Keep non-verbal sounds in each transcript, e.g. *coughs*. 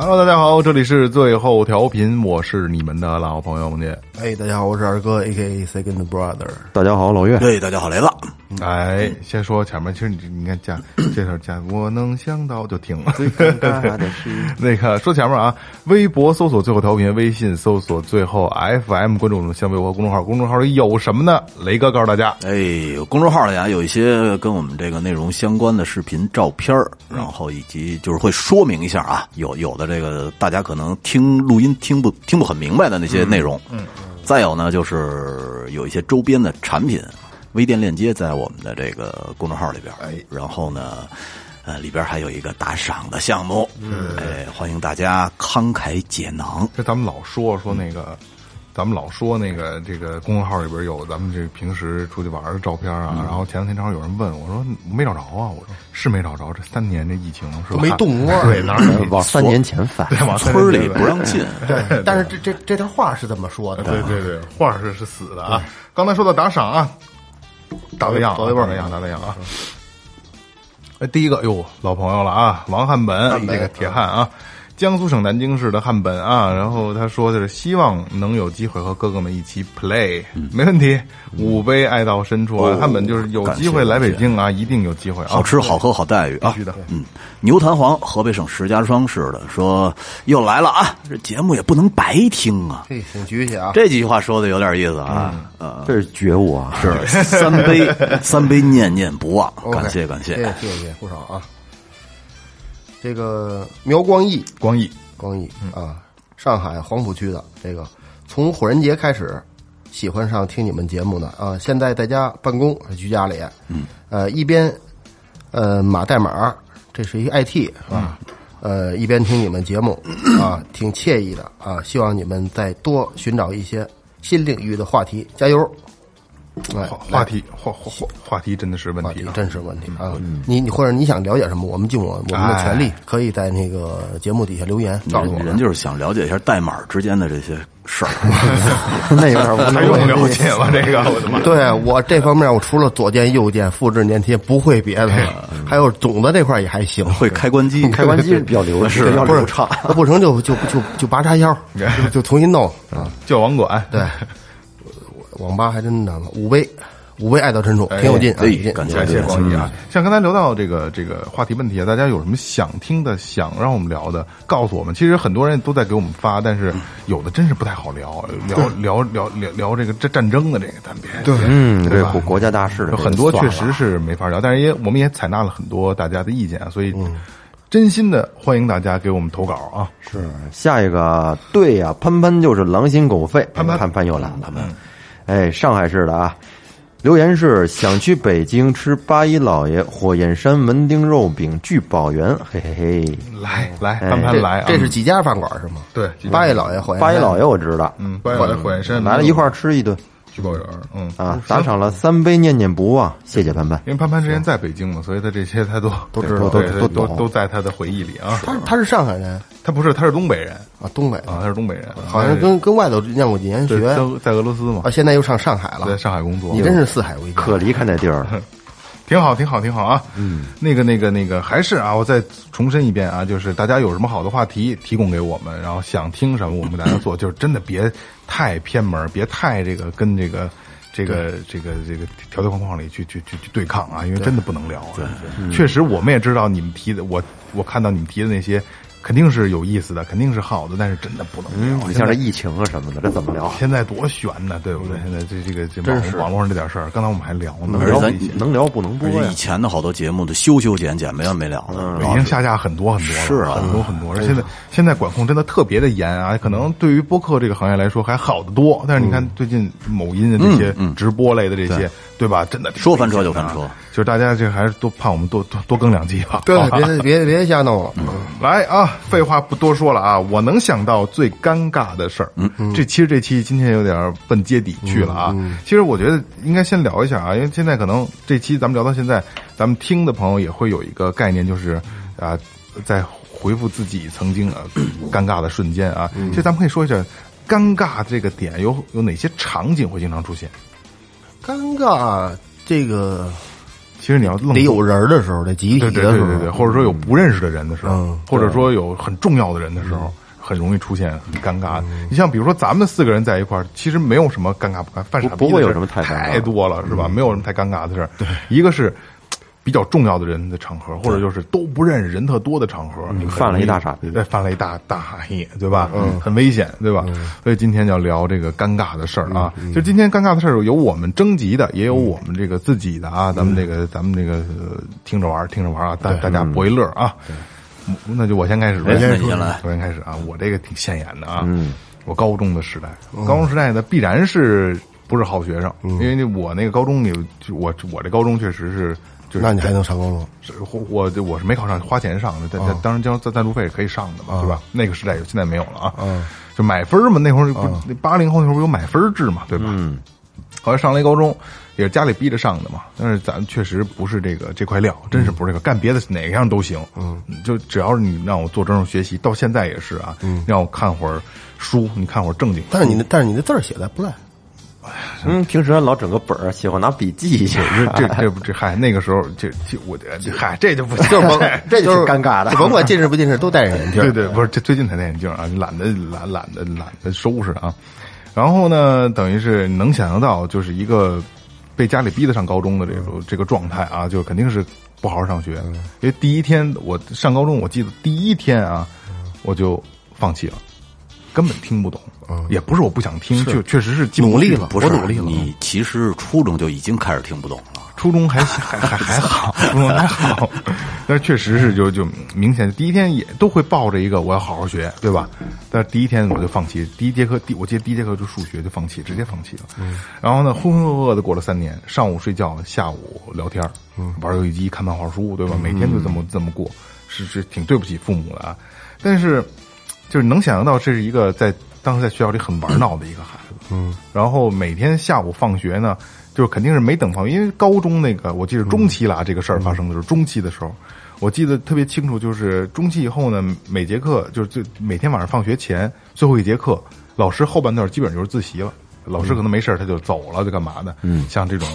Hello，大家好，这里是最后调频，我是你们的老朋友梦姐。哎，大家好，我是二哥，A K A Second Brother。大家好，老岳。对，大家好，雷子。哎，先说前面，其实你你看加这首加，我能想到就停了。最尴尬的是，*laughs* 那个说前面啊，微博搜索最后调频，微信搜索最后 FM，关注我们的新浪微博公众号，公众号里有什么呢？雷哥告诉大家，哎，公众号里啊有一些跟我们这个内容相关的视频、照片儿然后以及就是会说明一下啊，有有的这个大家可能听录音听不听不很明白的那些内容。嗯，再有呢就是有一些周边的产品，微店链接在我们的这个公众号里边。哎，然后呢。呃，里边还有一个打赏的项目，嗯，哎，欢迎大家慷慨解囊。这咱们老说说那个，咱们老说那个这个公众号里边有咱们这平时出去玩的照片啊。然后前两天正好有人问我说没找着啊，我说是没找着，这三年这疫情是吧？没动窝对，哪儿往三年前翻，对往村里不让进，对，但是这这这段话是这么说的，对对对，话是是死的啊。刚才说到打赏啊，打个样啊，走一波打个样，打个样啊。哎，第一个哟，老朋友了啊，王汉本，这个铁汉啊，江苏省南京市的汉本啊。然后他说的是希望能有机会和哥哥们一起 play，没问题。五杯爱到深处啊，汉本就是有机会来北京啊，一定有机会啊，好吃好喝好待遇啊！必须的。嗯，牛弹簧，河北省石家庄市的说又来了啊！这节目也不能白听啊！嘿，挺举起啊。这几句话说的有点意思啊！呃，这是觉悟啊！是三杯 *laughs* 三杯念念不忘感谢感谢。谢谢谢谢不少啊。这个苗光义，光义，光义啊，上海黄浦区的这个，从火人节开始喜欢上听你们节目的啊，现在在家办公，居家里，嗯，呃，一边呃码代码，这是一个 IT 啊，呃，一边听你们节目啊，挺惬意的啊，希望你们再多寻找一些新领域的话题，加油！哎话话题话话话话题真的是问题真是问题啊！你你或者你想了解什么，我们尽我我们的全力，可以在那个节目底下留言告诉我。人就是想了解一下代码之间的这些事儿。*laughs* 那有点无还用了解吗？这个我的妈！对我这方面，我除了左键、右键、复制、粘贴，不会别的。还有总的这块也还行，会开关机，*laughs* 开关机比较流 *laughs* 是不是流畅。那不成就就就就拔插销，就就重新弄啊！叫网管，对，网吧还真的五杯，五杯爱到深处，挺有劲啊，哎有劲。感谢感谢光义啊！像刚才聊到这个这个话题问题啊，大家有什么想听的、想让我们聊的，告诉我们。其实很多人都在给我们发，但是有的真是不太好聊，聊聊聊聊聊这个战战争的这个，咱别对，嗯，对国国家大事很多确实是没法聊，但是也我们也采纳了很多大家的意见啊，所以真心的欢迎大家给我们投稿啊！是下一个，对呀、潘潘就是狼心狗肺，潘潘。潘潘又来了，潘潘，哎，上海市的啊，留言是想去北京吃八一老爷火焰山门钉肉饼聚宝源，嘿嘿嘿，来来，哎这潘潘来啊！这是几家饭馆是吗？对八一老爷火焰八一老爷爷我知道，嗯，八爷火焰山来了一块儿吃一顿聚宝园，嗯。啊，打赏了三杯念念不忘，谢谢潘潘。因为潘潘之前在北京嘛，所以他这些他都 *laughs* 都知道对都都都都在他的回忆里啊。他他是上海人。他不是，他是东北人。啊，东北啊，他是东北人，好像跟跟外头念过几年学。在在俄罗斯嘛。啊，，现在又上上海了。在。上海工作。你真是四海为家。可离开那地儿了，*laughs* 挺好，挺好，挺好啊！嗯，那个，那个，那个，还是啊，我再重申一遍啊，就是大家有什么好的话题提供给我们，然后想听什么，我们给大家做，就是真的别太偏门，*coughs* 别太这个跟这个。这个这个这个条条框框里去去去去对抗啊，因为真的不能聊。啊确实，我们也知道你们提的，我我看到你们提的那些肯定是有意思的，肯定是好的，但是真的不能聊。你现在像这疫情啊什么的，这怎么聊？现在多悬呢，对不对？现在这这个这网网络上这点事儿，刚才我们还聊呢，能聊能聊不能播呀而且以？前的好多节目都修修剪剪没完没了的，已经下架很多很多了，是啊很多很多。而现在现在管控真的特别的严啊，可能对于播客这个行业来说还好得多，但是你看最近某音的这些直播类的这些，对吧？真的说翻车就翻车，就是大家这还是多盼我们多多多更两集吧。对 *laughs* 吧，别别别瞎弄了。来啊，废话不多说了啊，我能想到最尴尬的事儿。嗯嗯，这其实这期今天有点奔接底去了啊。其实我觉得应该先聊一下啊，因为现在可能这期咱们聊到现在，咱们听的朋友也会有一个概念，就是啊，在回复自己曾经啊 *coughs* 尴尬的瞬间啊。其实咱们可以说一下，尴尬这个点有有哪些场景会经常出现？尴尬，这个其实你要愣得有人的时候，得集体对对的时候，对对对，或者说有不认识的人的时候，嗯或者说有很重要的人的时候，很容易出现很尴尬的。你像比如说咱们四个人在一块儿，其实没有什么尴尬不尴，犯傻逼不不会有什么太尴尬太多了，是吧？没有什么太尴尬的事儿。对，一个是。比较重要的人的场合，或者就是都不认识人特多的场合，你犯了一大傻逼对，犯了一大大傻逼，对吧？嗯，很危险，对吧？所以今天要聊这个尴尬的事儿啊。就今天尴尬的事儿，有我们征集的，也有我们这个自己的啊。咱们这个，咱们这个呃听着玩儿，听着玩儿啊，大大家博一乐啊。嗯那就我先开始吧，哎那你先来我先开始啊。我这个挺现眼的啊。嗯，我高中的时代，高中时代呢，必然是不是好学生，因为那我那个高中有，我我这高中确实是。就是那你还能上高中？是我我我是没考上，花钱上的，但但当然交赞赞助费是可以上的嘛，对吧？那个时代有，现在没有了啊。嗯，就买分儿嘛，那会儿八零后那会儿不有买分制嘛，对吧？嗯。后来上了一高中，也是家里逼着上的嘛，但是咱确实不是这个这块料，真是不是这个，干别的哪样都行。嗯，就只要是你让我做这种学习，到现在也是啊，嗯让我看会儿书，你看会儿正经。但是你的但是你的字儿写的不赖，嗯，平时老整个本儿，喜欢拿笔记一下。这这 *laughs* 这不这嗨，那个时候这这我这嗨这就不 *laughs* 就是甭 *laughs* 这就就是尴尬的甭管近视不近视，都戴着眼镜。对对，不是这最近才戴眼镜啊，懒得懒懒得懒得收拾啊。然后呢，等于是能想象到，就是一个被家里逼得上高中的这个这个状态啊，就肯定是不好好上学。因为第一天我上高中，我记得第一天啊，我就放弃了，根本听不懂。也不是我不想听，就确实是努力了不是我努力了你其实初中就已经开始听不懂了。初中还 *laughs* 还还还好，*laughs* 初中还好，*laughs* 但是确实是就就明显第一天也都会抱着一个我要好好学，对吧？但是第一天我就放弃，第一节课第我记得第一节课就数学就放弃，直接放弃了。然后呢，浑浑噩噩的过了三年，上午睡觉，下午聊天，玩游戏机，看漫画书，对吧？每天就这么这么过，是是挺对不起父母的啊。但是就是能想象到这是一个在当时在学校里很玩闹的一个孩子，嗯，然后每天下午放学呢，就是肯定是没等放学，因为高中那个我记得中期了啊，这个事儿发生的时候，中期的时候，我记得特别清楚，就是中期以后呢，每节课就是最每天晚上放学前最后一节课，老师后半段基本就是自习了，老师可能没事儿他就走了，就干嘛的，嗯，像这种。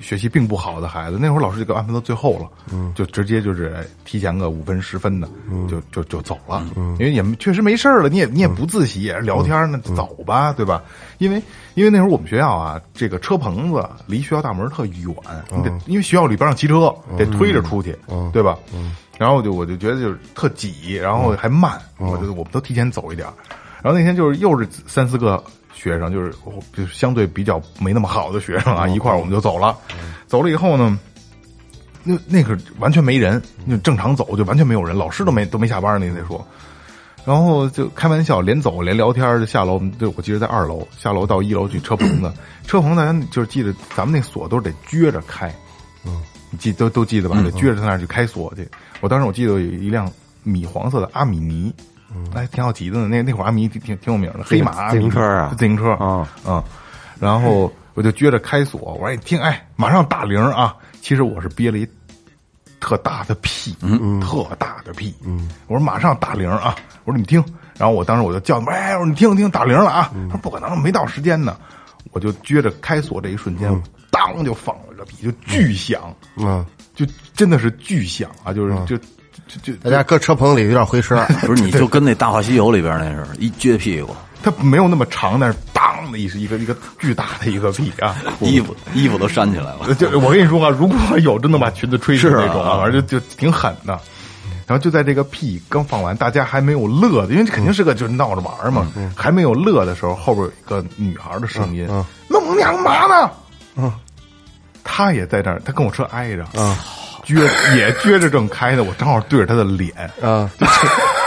学习并不好的孩子，那会儿老师就给安排到最后了，嗯，就直接就是哎提前个五分十分的，就就就走了，嗯，因为也确实没事儿了，你也你也不自习，也是聊天呢，走吧，对吧？因为因为那会儿我们学校啊，这个车棚子离学校大门特远，你得因为学校里边让骑车，得推着出去，对吧？嗯，然后就我就觉得就是特挤，然后还慢，我就我们都提前走一点，然后那天就是又是三四个学生，就是就是相对比较没那么好的学生啊，一块儿我们就走了。走了以后呢，那那个完全没人，就正常走就完全没有人，老师都没都没下班呢，你得说。然后就开玩笑，连走连聊天就下楼，就我记得在二楼下楼到一楼去车棚子，车棚子咱就是记得咱们那锁都是得撅着开，嗯，你记都都记得吧？得撅着在那儿去开锁去。我当时我记得有一辆米黄色的阿米尼，哎，挺好骑的呢。那那会儿阿米挺挺挺有名的，黑马自行车啊自行车啊嗯，然后我就撅着开锁，我说一听，哎，马上打铃啊！其实我是憋了一特大的屁，嗯，特大的屁，嗯，我说马上打铃啊！我说你听，然后我当时我就叫，哎，我说你听听打铃了啊！他说不可能，没到时间呢。我就撅着开锁这一瞬间，当就放了个屁，就巨响，嗯，就真的是巨响啊！就是就就就大家搁车棚里有点回声，不是，你就跟那《大话西游》里边那似的，一撅屁股，*laughs* 它没有那么长，但是当的一是一个一个巨大的一个屁啊！*laughs* 衣服衣服都扇起来了。就我跟你说啊，如果有真的把裙子吹起是啊那种啊，反正就就挺狠的。然后就在这个屁刚放完，大家还没有乐的，因为这肯定是个就是闹着玩儿嘛，还没有乐的时候，后边有一个女孩的声音：“弄你娘嘛呢？”嗯，他也在这儿，他跟我车挨着，啊，撅也撅着正开呢，我正好对着他的脸，啊，就 *laughs*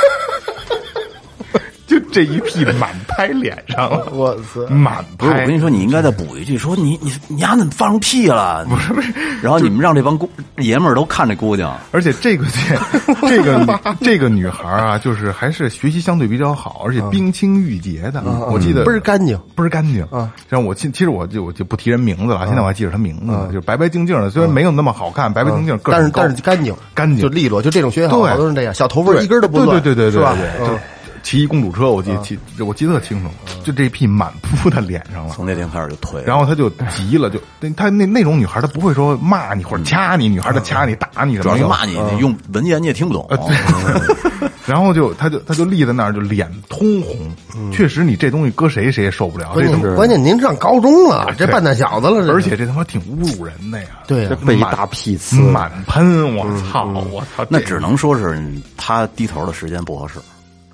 这一屁满拍脸上了，*laughs* 我操！满不是，我跟。你说，你应该再补一句，说你你你丫怎么放屁了？不是不是，然后你们让这帮姑爷们儿都看这姑娘，而且这个 *laughs* 这这个这个女孩啊，就是还是学习相对比较好，而且冰清玉洁的。我记得倍儿干净。倍儿干净。啊。然后我记，其实我就我就不提人名字了，现在我还记着她名字呢，就是白白净净的，虽然没有那么好看，白白净净，个但是但是干净。干净。就利落，就这种学校对好多人这样，小头发一根都不对乱，对对对对是吧？对，就嗯骑一公主车，我记记我记得特清楚，就这屁满扑他脸上了。从那天开始就退。然后他就急了，就他那那种女孩，她不会说骂你或者掐你，女孩她掐你打你什么的，主要是骂你，你用文言你也听不懂。*laughs* 然后就他就他就立在那儿，就脸通红。确实，你这东西搁谁谁也受不了。关这东西，键关键您上高中了，这半大小子了，而且这他妈挺侮辱人的呀！对被一大屁呲，满喷，我操！我操！那只能说是他低头的时间不合适，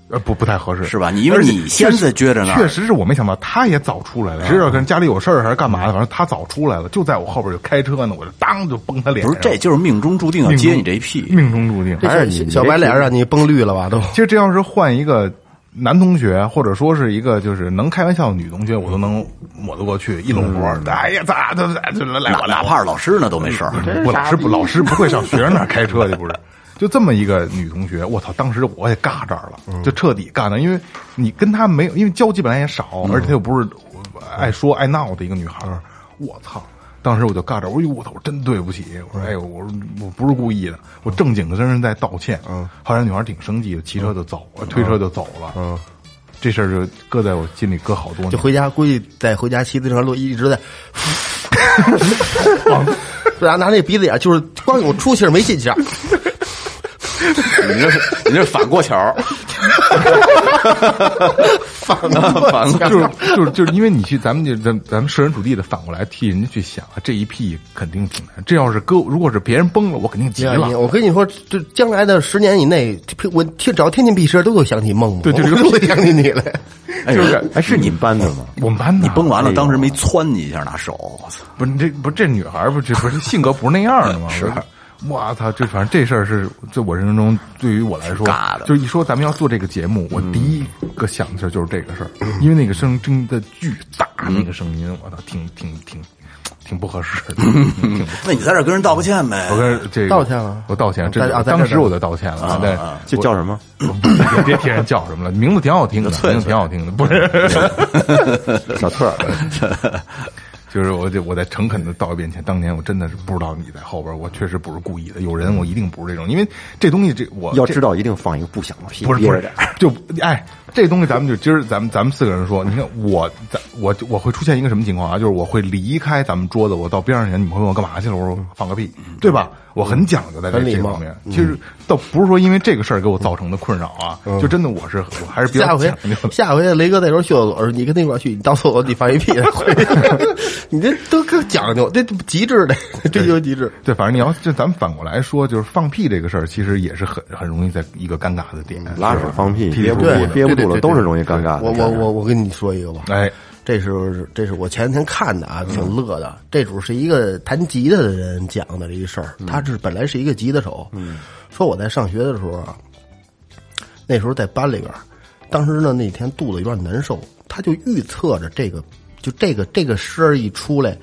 呃不不太合适，是吧？你因为你现在撅着呢确实是我没想到，他也早出来了，知道跟家里有事儿还是干嘛的，反正他早出来了，就在我后边就开车呢，我就当就崩他脸。不是，这就是命中注定要接你这一屁。命中注定。还是你小小白脸让你崩绿了吧？都其实这要是换一个男同学，或者说是一个就是能开玩笑的女同学，我都能抹得过去，一拢活儿，哎呀，咋的就来来哪我哪怕是老师呢都没事儿。老师不老师不会上学生那开车去，不是？就这么一个女同学，我操！当时我也尬这儿了，就彻底尬那，因为你跟她没有，因为交集本来也少，而且她又不是爱说爱闹的一个女孩儿，我操！当时我就尬这儿，我说哟我操，我真对不起，我说哎呦，我说我不是故意的，我正经的跟人在道歉。嗯，后来女孩挺生气的，骑车就走了，推车就走了。嗯，这事儿就搁在我心里搁好多年。就回家，估计在回家骑自行车路一直在，*laughs* 然后拿那鼻子眼，就是光有出气儿没进气儿，*laughs* 你这是你这反过桥，*laughs* 反反过就是就是就是因为你去咱们就咱咱们设身处地的反过来替人家去想啊，这一屁肯定挺难。这要是搁如果是别人崩了，我肯定急了。我跟你说，这将来的十年以内，我听只要听见屁声，都会想起梦梦，对就这个都会想起你来。*laughs* 就是哎，是你们班的吗？我们班的你崩完了，当时没窜你一下拿手，我操！不是这不是这女孩不是这不是性格不是那样的吗？是。我操！这反正这事儿是在我人生中，对于我来说就一说咱们要做这个节目，我第一个想的事儿就是这个事儿，因为那个声音真的巨大，那个声音，我操，挺挺挺挺不合适的。那你在这儿跟人道个歉呗我。跟这个道歉了我道歉，这在啊当时我就道歉了，对，这叫什么？别别提人叫什么了，名字挺好听的，名字挺好听的，不是，小特儿，就是我就我在诚恳的道一遍歉。当年我真的是不知道你在后边，我确实不是故意的，有人我一定不是这种，因为这东西这我这要知道一定放一个不响的屁，不是不是就哎，这东西咱们就今儿咱们咱们四个人说，你看我咱我我会出现一个什么情况啊？就是我会离开咱们桌子，我到边上去，你们会问我干嘛去了？我说放个屁，对吧？我很讲究在这这方面。其实倒不是说因为这个事儿给我造成的困扰啊，就真的我是我还是比较下回讲究的。下回雷哥那时候去厕所，你跟那块儿去，你到厕所你放一屁，*laughs* 你这都可讲究，这极致的追求极致。对，反正你要就咱们反过来说，就是放屁这个事儿，其实也是很很容易在一个尴尬的点。拉屎放屁屁憋不住，憋不住了，对对对都是容易尴尬的。我我我我跟你说一个吧，哎，这是这是我前天看的啊，挺乐的。这主是一个弹吉他的人讲的这一事儿，他是本来是一个吉他手，说我在上学的时候啊，那时候在班里边儿，当时呢那天肚子有点难受，他就预测着这个就这个这个声儿一出来。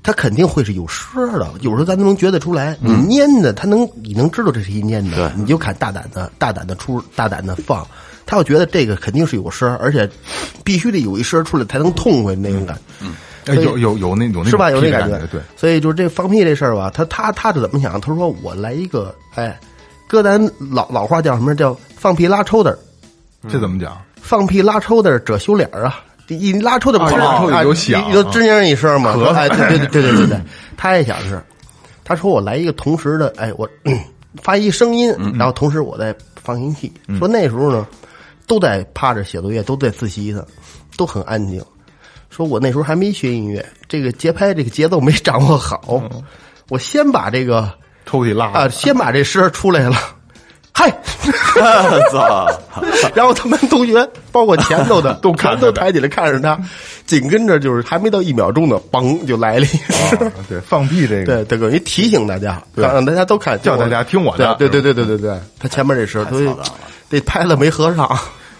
他肯定会是有声儿的，有时候咱都能觉得出来。你粘的，他能，你能知道这是一粘的，你就敢大胆的、大胆的出、大胆的放。他要觉得这个肯定是有声儿，而且必须得有一声儿出来才能痛快那种感觉。嗯有有有那有那是吧？有那那感觉，对。所以就是这放屁这事儿吧，他他他是怎么想？他说我来一个，哎，搁咱老老话叫什么？叫放屁拉抽的儿，这怎么讲？放屁拉抽的儿遮羞脸儿啊！一拉抽的拉抽的有响有吱宁一声嘛？对对对对对对对，他也想是，他说我来一个同时的，哎，我嗯 *clears throat* 发一声音，然后同时我再放一屁。说那时候呢，都在趴着写作业，都在自习呢，都很安静。说我那时候还没学音乐，这个节拍这个节奏没掌握好，我先把这个抽屉拉啊，先把这声儿出来了，嗨，*laughs* 操！然后他们同学包括前头的 *laughs* 都全都抬起来看着他，紧跟着就是还没到一秒钟呢，嘣就来了一声。对，放屁这个，对，这等于提醒大家，对。让大家都看，叫大家听我的。对对对对对对对，他前面这声都太操蛋了。这拍了没合上，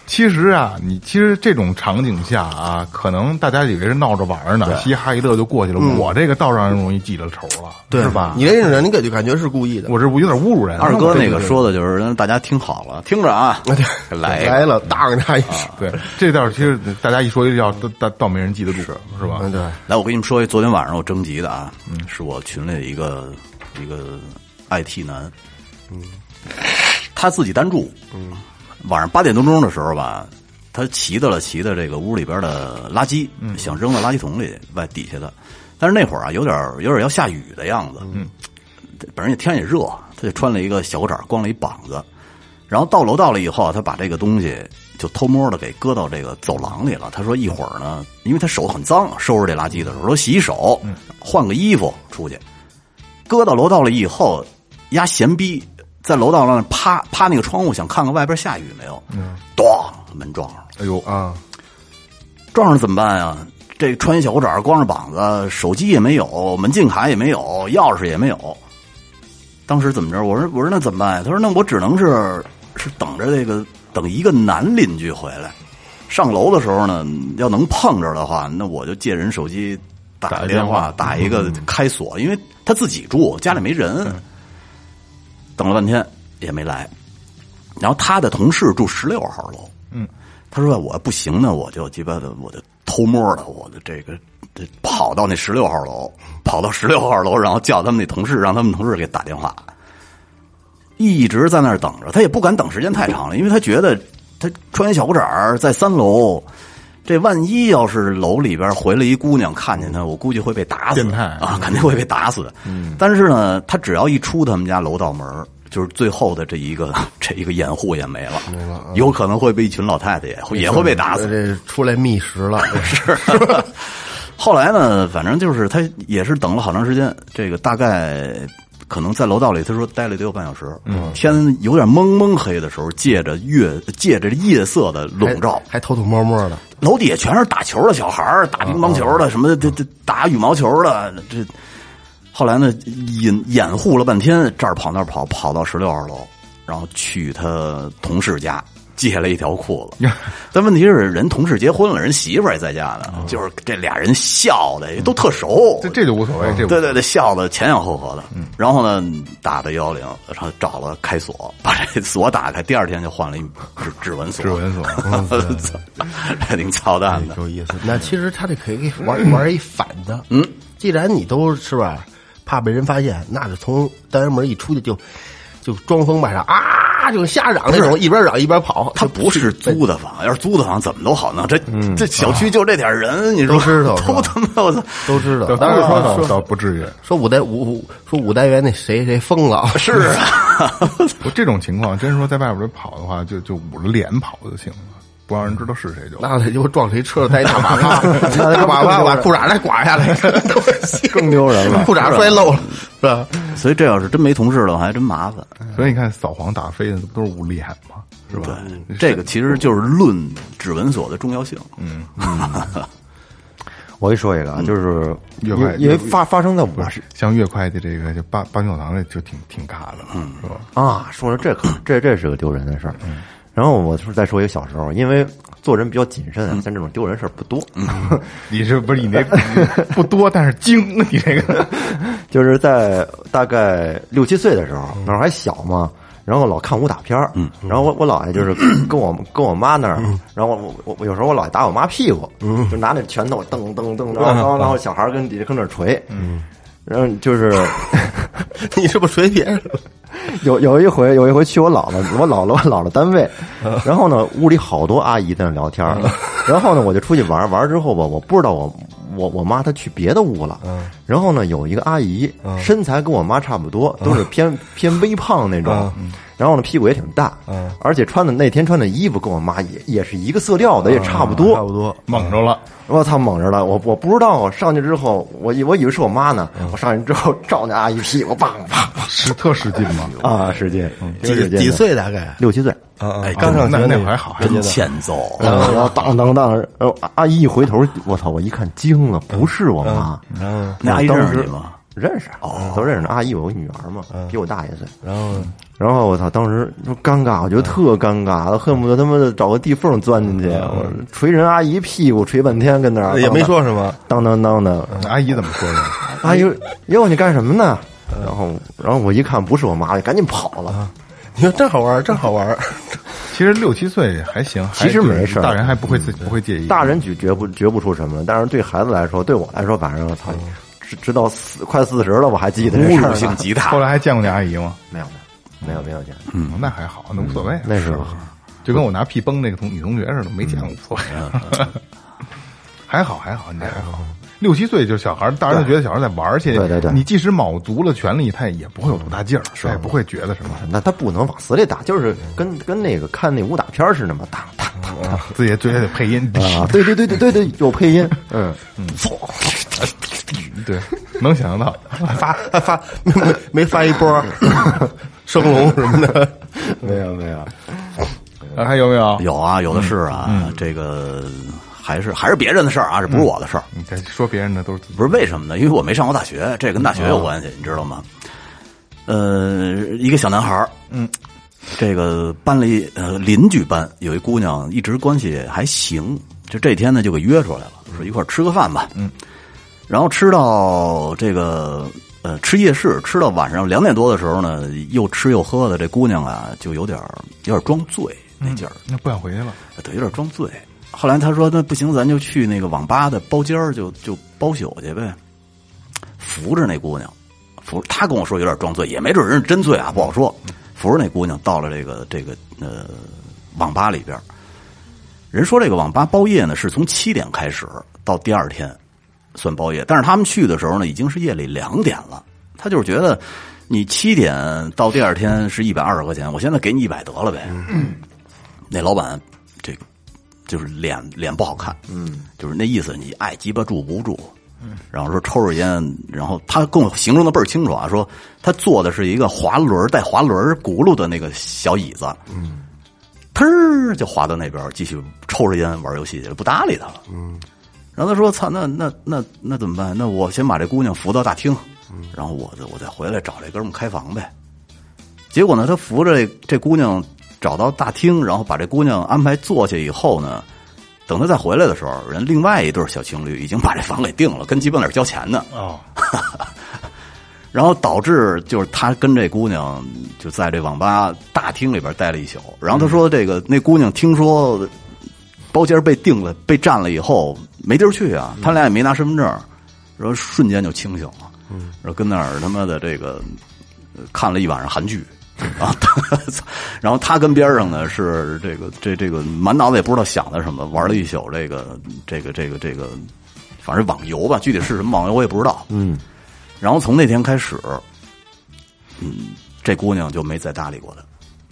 其实啊，你其实这种场景下啊，可能大家以为是闹着玩儿呢，嘻哈一乐就过去了。我这个倒让人容易记着仇了，是吧？你这种人，你感觉感觉是故意的。我这不有点侮辱人？二哥那个说的就是让大家听好了，听着啊，来来了，当他一声，对，这倒是其实大家一说要倒倒倒没人记得住，是吧？嗯，对，来，我跟你们说一，昨天晚上我征集的啊，嗯，是我群里的一个一个 IT 男，嗯，他自己单住，嗯，晚上八点多钟的时候吧，他骑到了骑到这个屋里边的垃圾，想扔到垃圾桶里外底下的，但是那会儿啊，有点有点要下雨的样子，嗯，本身也天也热，他就穿了一个小裤衩，光了一膀子，然后到楼道了以后，他把这个东西就偷摸的给搁到这个走廊里了。他说一会儿呢，因为他手很脏，收拾这垃圾的时候说洗洗手，换个衣服出去，搁到楼道了以后，压闲逼在楼道上趴趴那个窗户，想看看外边下雨没有，咣门撞上了。哎呦啊，撞上怎么办呀？这穿一小裤衩，光着膀子，手机也没有，门禁卡也没有，钥匙也没有。当时怎么着？我说我说那怎么办呀？他说那我只能是是等着这个等一个男邻居回来。上楼的时候呢，要能碰着的话，那我就借人手机打个电话，打一个开锁，因为他自己住，家里没人。等了半天也没来，然后他的同事住十六号楼，嗯，他说我不行呢，我就鸡巴的，我就偷摸的，我的这个这跑到那十六号楼，跑到十六号楼，然后叫他们那同事，让他们同事给打电话，一直在那儿等着，他也不敢等时间太长了，因为他觉得他穿一小裤衩儿在三楼。这万一要是楼里边回来一姑娘看见他，我估计会被打死变态啊，肯定会被打死但是呢，他只要一出他们家楼道门就是最后的这一个这一个掩护也没了，有可能会被一群老太太也会也会被打死。这出来觅食了，*laughs* 是。*laughs* 后来呢，反正就是他也是等了好长时间，这个大概可能在楼道里，他说待了得有半小时。嗯，天有点蒙蒙黑的时候，借着月借着夜色的笼罩，还偷偷摸摸的，楼底下全是打球的小孩儿，打乒乓球的，什么这这打羽毛球的，这后来呢掩掩护了半天，这儿跑那儿跑，跑到十六号楼，然后去他同事家借了一条裤子。*laughs* 但问题是，人同事结婚了，人媳妇儿也在家呢，就是这俩人笑的都特熟，这这就无所谓，这对对对，笑的前仰后合的。然后呢，打的幺幺零，然后找了开锁，*laughs* 把这锁打开，第二天就换了一指指纹锁。指纹锁 *laughs* 操，还挺操蛋的。有意思。那其实他这可以玩玩一反的，嗯，既然你都是吧，怕被人发现，那就从单元门一出去就就装疯卖傻啊，就瞎嚷那种，一边嚷一边跑。他不是租的房，要是租的房怎么都好弄。这这小区就这点人，你说都知道都他妈我操！都知道倒。当时说倒倒不至于。说五代五五说五代元那谁谁疯了，*laughs* 是啊，不这种情况，真说在外边跑的话，就就捂着脸跑就行了，不让人知道是谁就。那得就撞谁车带一大粑粑，大粑粑把裤衩再刮下来，*laughs* 更丢人了裤衩摔漏了，是吧？所以这要是真没同事的话，还真麻烦。所以你看扫黄打非的不都是捂脸吗？是吧？对，这个其实就是论指纹锁的重要性。嗯，*laughs* 我给你说一个啊，就是越快因为因为发发生在我像越快的这个就八八九堂这就挺挺尬的，嗯，是吧？啊，说了这可这这是个丢人的事儿。然后我就是再说一个小时候，因为做人比较谨慎啊，像这种丢人事儿不多。你是不是你那 *laughs* 不多，但是精，你这个 *laughs* 就是在大概六七岁的时候，那时候还小嘛，然后老看武打片儿，嗯，然后我我姥爷就是跟我跟我妈那儿，然后我我我有时候我姥爷打我妈屁股，嗯，就拿那拳头噔噔噔，然后然后小孩儿跟底下跟那儿捶，嗯，然后就是 *laughs* 你是不是随别人了？*laughs* 有有一回有一回去我姥姥我姥姥我姥姥单位，然后呢屋里好多阿姨在那聊天儿，然后呢我就出去玩儿玩儿之后吧，我不知道我我我妈她去别的屋了，然后呢有一个阿姨身材跟我妈差不多，都是偏偏微胖那种，然后呢屁股也挺大，嗯，而且穿的那天穿的衣服跟我妈也也是一个色调的，也差不多，差不多。蒙着了，我操，猛着了！我我不知道，我上去之后，我以我以为是我妈呢。我上去之后照那阿姨屁股，梆梆是特使劲吗？*laughs* 啊，使劲，几几？岁大概？六七岁。哎，刚上学那那会儿还好，还真欠揍。然后当当当，然后阿姨一回头，我操！我一看惊了，不是我妈，那阿姨当时认识你吗？认识，都认识。阿姨有个女儿嘛，比我大一岁。然后然后我操，当时就尴尬，我觉得特尴尬，恨不得他妈的找个地缝钻进去。我捶人阿姨屁股，捶半天，跟那儿也没说什么，当当当的。阿姨怎么说的？阿姨，哟，你干什么呢？然后，然后我一看不是我妈，就赶紧跑了。你说真好玩，真好玩。*laughs* 其实六七岁还行，其实没事大人还不会自己不会介意。大人觉觉不绝不出什么，但是对孩子来说，对我来说，反正我操，直直到四快四十了，我还记得这侮辱事儿性极大后。来还见过你阿姨吗？没有没有没有没有见，嗯，那还好，那无所谓。那时候就跟我拿屁崩那个同女同学似的，没见过无所谓。*laughs* 还好还好，你这还好。六七岁就小孩，大人就觉得小孩在玩儿，而且对对对你即使卯足了全力，他也不会有多大劲儿，他也不会觉得什么。那他不能往死里打，就是跟跟那个看那武打片儿似的嘛，当当当当自己嘴里得配音，啊！对对对对对对，有配音，嗯嗯，*laughs* 对，能想象到。*laughs* 发还发没没没发一波 *laughs* 升龙什么的，没有没有，啊还有没有？有啊，有的是啊，这个还是还是别人的事儿啊，这不是我的事儿。你再说别人的都是不是为什么呢？因为我没上过大学，这跟大学有关系，你知道吗？呃，一个小男孩儿，嗯，这个班里呃邻居班有一姑娘，一直关系还行，就这天呢就给约出来了，说一块儿吃个饭吧，嗯，然后吃到这个呃吃夜市，吃到晚上两点多的时候呢，又吃又喝的这姑娘啊，就有点儿有点儿装醉那劲儿，那不想回去了。对，有点装醉。后来他说：“那不行，咱就去那个网吧的包间儿，就就包宿去呗。”扶着那姑娘，扶他跟我说有点装醉，也没准人是真醉啊，不好说。扶着那姑娘到了这个这个呃网吧里边儿，人说这个网吧包夜呢是从七点开始到第二天算包夜，但是他们去的时候呢已经是夜里两点了。他就是觉得你七点到第二天是一百二十块钱，我现在给你一百得了呗。那老板这个就是脸脸不好看，嗯，就是那意思，你爱鸡巴住不住。然后说抽着烟，然后他跟我形容的倍儿清楚啊，说他坐的是一个滑轮带滑轮轱辘的那个小椅子，嗯，腾就滑到那边继续抽着烟玩游戏去了，不搭理他了，嗯。然后他说：“操，那那那那怎么办？那我先把这姑娘扶到大厅，然后我再我再回来找这哥们开房呗。”结果呢，他扶着这这姑娘找到大厅，然后把这姑娘安排坐下以后呢，等他再回来的时候，人另外一对小情侣已经把这房给定了，跟鸡巴那儿交钱呢。哦，*laughs* 然后导致就是他跟这姑娘就在这网吧大厅里边待了一宿。然后他说，这个那姑娘听说包间被定了、被占了以后，没地儿去啊，他俩也没拿身份证，然后瞬间就清醒了。然后跟那儿他妈的这个呃看了一晚上韩剧。*laughs* 啊，然后他跟边上呢是这个这这个满脑子也不知道想的什么，玩了一宿这个这个这个这个，反正网游吧，具体是什么网游我也不知道。嗯，然后从那天开始，嗯，这姑娘就没再搭理过他。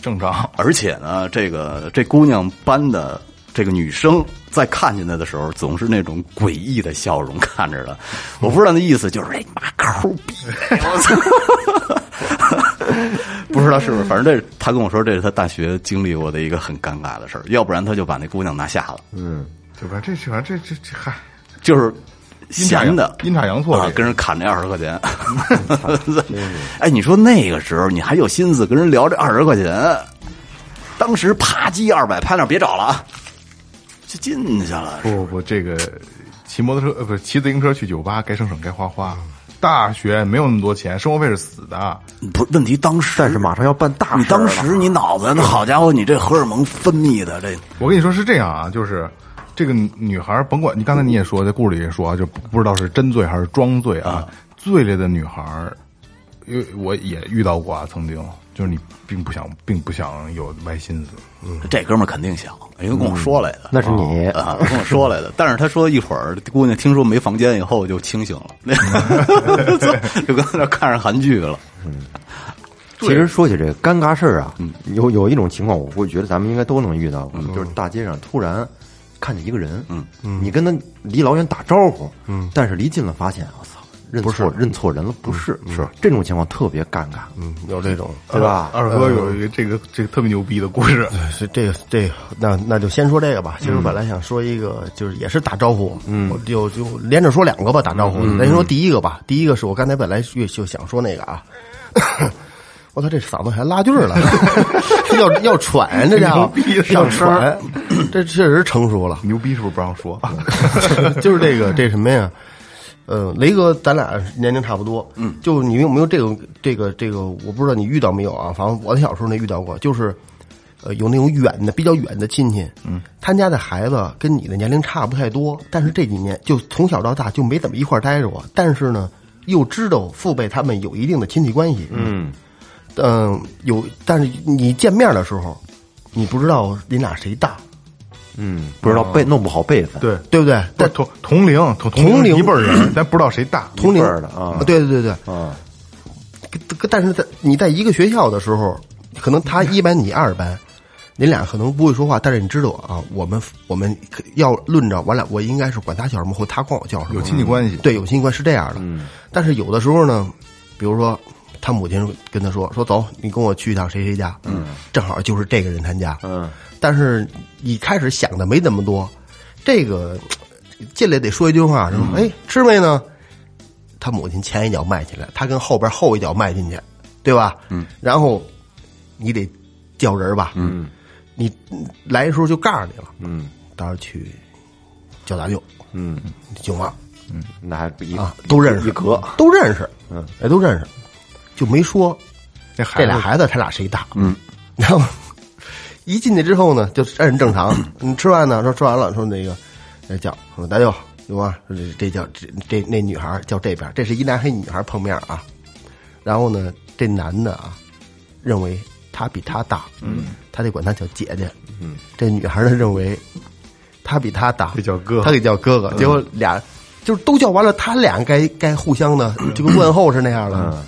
正常。而且呢，这个这姑娘搬的这个女生在看见他的时候，总是那种诡异的笑容看着他。*laughs* 我不知道那意思就是哎妈抠逼，我操！不知道是不是，反正这是他跟我说，这是他大学经历过的一个很尴尬的事儿，要不然他就把那姑娘拿下了，嗯对吧？这这反正这这这嗨，就是闲的阴差阳错啊这，个跟人砍那二十块钱。*laughs* 哎，你说那个时候你还有心思跟人聊这二十块钱？当时啪叽二百，拍那儿别找了啊，就进去了。不不不，这个骑摩托车呃不是骑自行车去酒吧，该省省该花花。大学没有那么多钱，生活费是死的。不是问题，当时但是马上要办大事儿了当时你脑子，那好家伙，你这荷尔蒙分泌的这我跟你说是这样啊，就是这个女孩，甭管你刚才你也说，在故事里也说啊，就不不知道是真醉还是装醉啊。醉了的女孩，因为我也遇到过啊，曾经就是你并不想，并不想有歪心思。嗯这哥们儿肯定想，因为跟我说来的。那是你啊，跟我说来的。但是他说一会儿，姑娘听说没房间以后就清醒了，*laughs* 就跟那看着韩剧了。嗯其实说起这个尴尬事儿啊，有有一种情况，我会觉得咱们应该都能遇到过，就是大街上突然看见一个人，嗯，你跟他离老远打招呼，嗯，但是离近了发现，我操，认错认错人了，不是是这种情况特别尴尬，嗯，有这种，对吧？二哥有一个这个这个特别牛逼的故事，是这个这个，那那就先说这个吧。其实本来想说一个，就是也是打招呼，嗯，我就就连着说两个吧，打招呼。那先说第一个吧，第一个是我刚才本来就就想说那个啊，*coughs* 我操，这嗓子还拉劲儿了，要要喘，这家伙要喘，这确实成熟了。牛逼是不是不让说？*laughs* 就是这个这什么呀？呃，雷哥，咱俩年龄差不多，嗯，就你有没有这个这个这个？我不知道你遇到没有啊？反正我在小时候那遇到过，就是，呃，有那种远的比较远的亲戚，嗯，他家的孩子跟你的年龄差不太多，但是这几年就从小到大就没怎么一块儿待着过，但是呢，又知道父辈他们有一定的亲戚关系，嗯，嗯，有，但是你见面的时候，你不知道你俩谁大，嗯，不知道辈弄不好辈分，对，对不对？但同同龄同同龄一辈人，*coughs* 咱不知道谁大。同龄。辈的啊。对对对对，啊，但是在你在一个学校的时候，可能他一班你二班，*coughs* 你俩可能不会说话，但是你知道啊，我们我们要论着，我俩我应该是管他叫什么，或他管我叫什么，有亲戚关系。对，有亲戚关系是这样的。但是有的时候呢，比如说他母亲跟他说说走，你跟我去一趟谁谁家，嗯，正好就是这个人他家，嗯，但是一开始想的没那么多，这个进来得说一句话，说哎吃没呢？他母亲前一脚迈进来，他跟后边后一脚迈进去，对吧？嗯，然后你得叫人吧，嗯，你来的时候就告诉你了，嗯。到时候去叫大舅、嗯，舅妈嗯。那还一啊，都认识，一格，都认识，嗯，哎，都认识，就没说这孩子这俩孩子他俩谁大，嗯，然后一进去之后呢，就按正常，*clears throat* 你吃饭呢，说吃完了，说那个，那叫说大舅有啊，说这这叫这这那女孩叫这边，这是一男孩一女孩碰面啊，然后呢，这男的啊，认为他比他大，嗯，他得管他叫姐姐，嗯，这女孩呢认为他比他大，这叫哥。他得叫哥哥，结果俩就是都叫完了，他俩该该互相的 *clears throat* 就跟问候是那样的。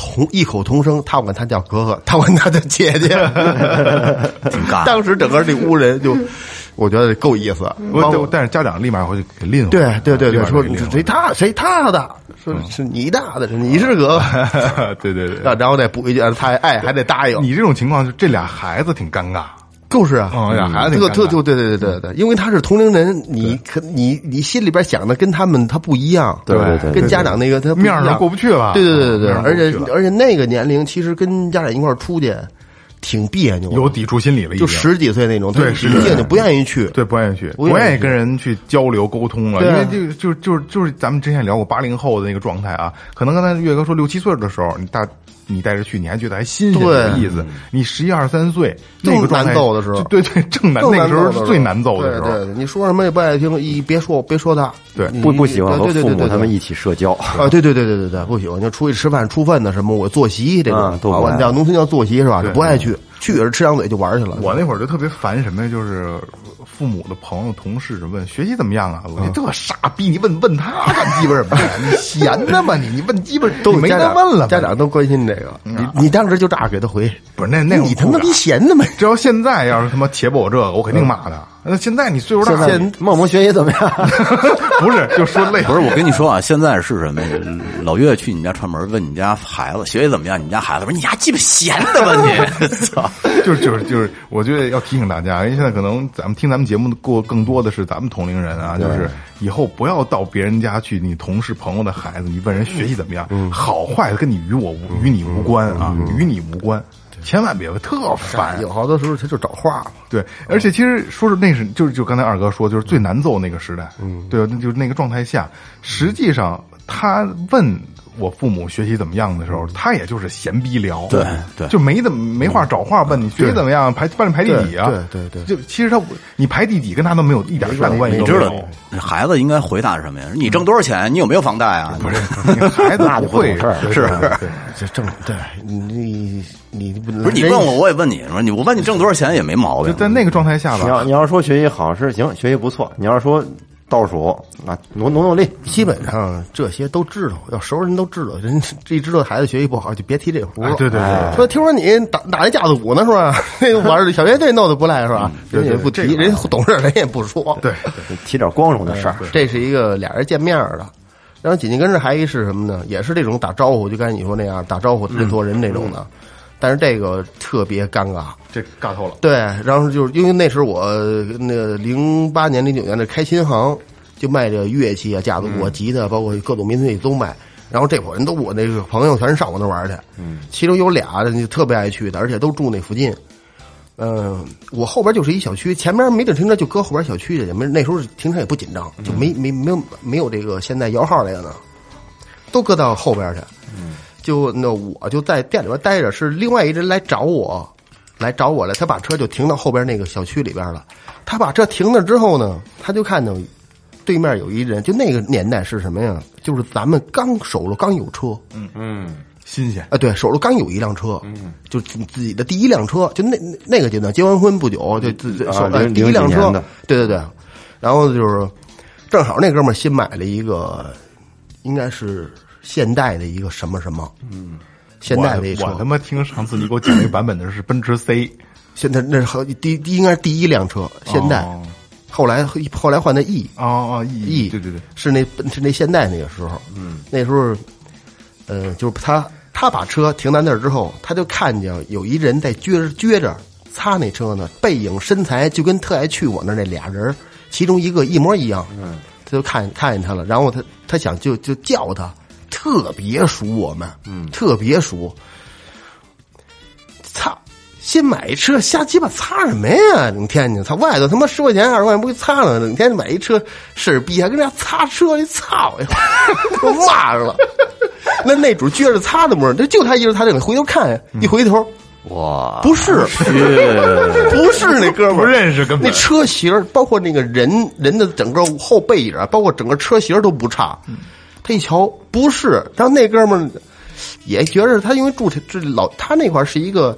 同异口同声，他管他叫哥哥，他管他叫姐姐，*laughs* 挺尬。当时整个这屋人就，我觉得够意思。我但是家长立马回去给拎回对来对对对，说立马给拎回谁他谁他的，说是你大的，是你是哥哥，*laughs* 对对对。*laughs* 然后再补一句，他爱还得答应，你这种情况，就这俩孩子挺尴尬。就是啊，嗯，俩孩子这个挺尴尬。特就对对对对对，因为他是同龄人，你可你你心里边想的跟他们他不一样，对对对跟家长那个他面上过不去了。对对对对对，而且而且那个年龄其实跟家长一块出去挺别扭，有抵触心理了，就十几岁那种，对是挺别扭，不愿意去。对，不愿意去，不愿意跟人去交流沟通了，因为这个就就就是咱们之前聊过八零后的那个状态啊，可能刚才岳哥说六七岁的时候，你大你带着去，你还觉得还新鲜对。有意思，你十一二三岁正那个状态难揍的时候。对对，正难更那个时候是最难揍的时候，对对，你说什么也不爱听，一别说别说他，对。不不喜欢和对对对对对父母他们一起社交，啊，对对对对对对，不喜欢就出去吃饭出份子什么，我坐席这种。我爱叫农村叫坐席是吧？就不爱去，去也是吃两嘴就玩去了。我那会儿就特别烦什么呀？就是父母的朋友、同事问学习怎么样啊？我说这傻逼，你问问他干鸡巴什么？你闲的吗？你你问鸡巴都没得问了，家长都关心这个。你你当时就这样给他回，不是那那你他妈逼闲的吗？只要现在要是他妈切我这个，我肯定骂他。那现在你岁数大了，现在梦梦学习怎么样？*laughs* 不是就说累，不是，我跟你说啊，现在是什么？老岳去你家串门，问你家孩子学习怎么样？你家孩子说你家鸡巴闲的吧你？*laughs* 操！就是就是就是，我觉得要提醒大家，因为现在可能咱们听咱们节目的过更多的是咱们同龄人啊，就是以后不要到别人家去，你同事朋友的孩子，你问人学习怎么样，好坏跟你与我无与你无关啊，与你无关。千万别问，特烦。有好多时候他就找话嘛。对，而且其实说是那是就是就刚才二哥说，就是最难揍那个时代，嗯，对，那就是那个状态下，实际上他问我父母学习怎么样的时候，他也就是闲逼聊，对对就没怎么没话找话问你学习怎么样，排班里排第几啊？对对对就其实他你排第几跟他都没有一点半关系你知道，孩子应该回答什么呀？你挣多少钱？你有没有房贷啊？不是，你孩子 *laughs* 那就不会懂事儿是对对这正对你你不不是你问我，我也问你，说你我问你挣多少钱也没毛病。就在那个状态下吧，你要你要说学习好是行，学习不错。你要说倒数，啊努努努力，基本上这些都知道，要熟人都知道。人这一知道孩子学习不好，就别提这壶了。哎对对对，说听说你打打那架子鼓呢是吧？*laughs* 那个玩小乐队弄得不赖是吧？人也不提，人家懂事人也不说。对，提点光荣的事儿。这是一个俩人见面的，然后紧紧跟着还一是什么呢？也是这种打招呼，就刚才你说那样打招呼认错人那种的，但是这个特别尴尬。这尬透了。对，然后就是因为那时候我那个零八年、零九年的开琴行，就卖这乐器啊、架子鼓、啊、吉他，包括各种民族乐器都卖。然后这伙人都我那个朋友全是上我那玩去，嗯，其中有俩就特别爱去的，而且都住那附近。嗯，我后边就是一小区，前面没地儿停车，就搁后边小区去。也没那时候停车也不紧张，就没没没有没有这个现在摇号这个呢，都搁到后边去。嗯，就那我就在店里边待着，是另外一人来找我，来找我来，他把车就停到后边那个小区里边了。他把车停那之后呢，他就看到对面有一人，就那个年代是什么呀？就是咱们刚手里刚有车，嗯嗯新鲜，啊，对，手里刚有一辆车，嗯，就自己的第一辆车，就那那个阶段，结完婚不久，就自己手第一辆车，对对对，然后就是正好那哥们儿新买了一个，应该是现代的一个什么什么，嗯，现代的一车，我我他妈听上次你给我讲那个版本的是奔驰 C，现在那是好第第应该是第一辆车，现代，哦后来后来换的 E，哦哦，E E，对对对，是那是那现代那个时候，嗯，那时候，呃，就是他他把车停在那儿之后，他就看见有一人在撅着撅着擦那车呢，背影身材就跟特爱去我那儿那俩人，其中一个一模一样，嗯，他就看看见他了，然后他他想就就叫他，特别熟我们，嗯，特别熟，操！先买一车，瞎鸡巴擦什么呀？整天你操外头他妈十块钱二十块钱不给擦了，整天买一车事儿逼还跟人家擦车，你操呀！我骂上了。那那主撅着擦的模样，这就他一人擦这个，回头看一回头，哇，不是，不是那哥们不，认识根本那车型，包括那个人人的整个后背影儿，包括整个车型都不差。他一瞧不是，然后那哥们儿也觉着他因为住这老他那块儿是一个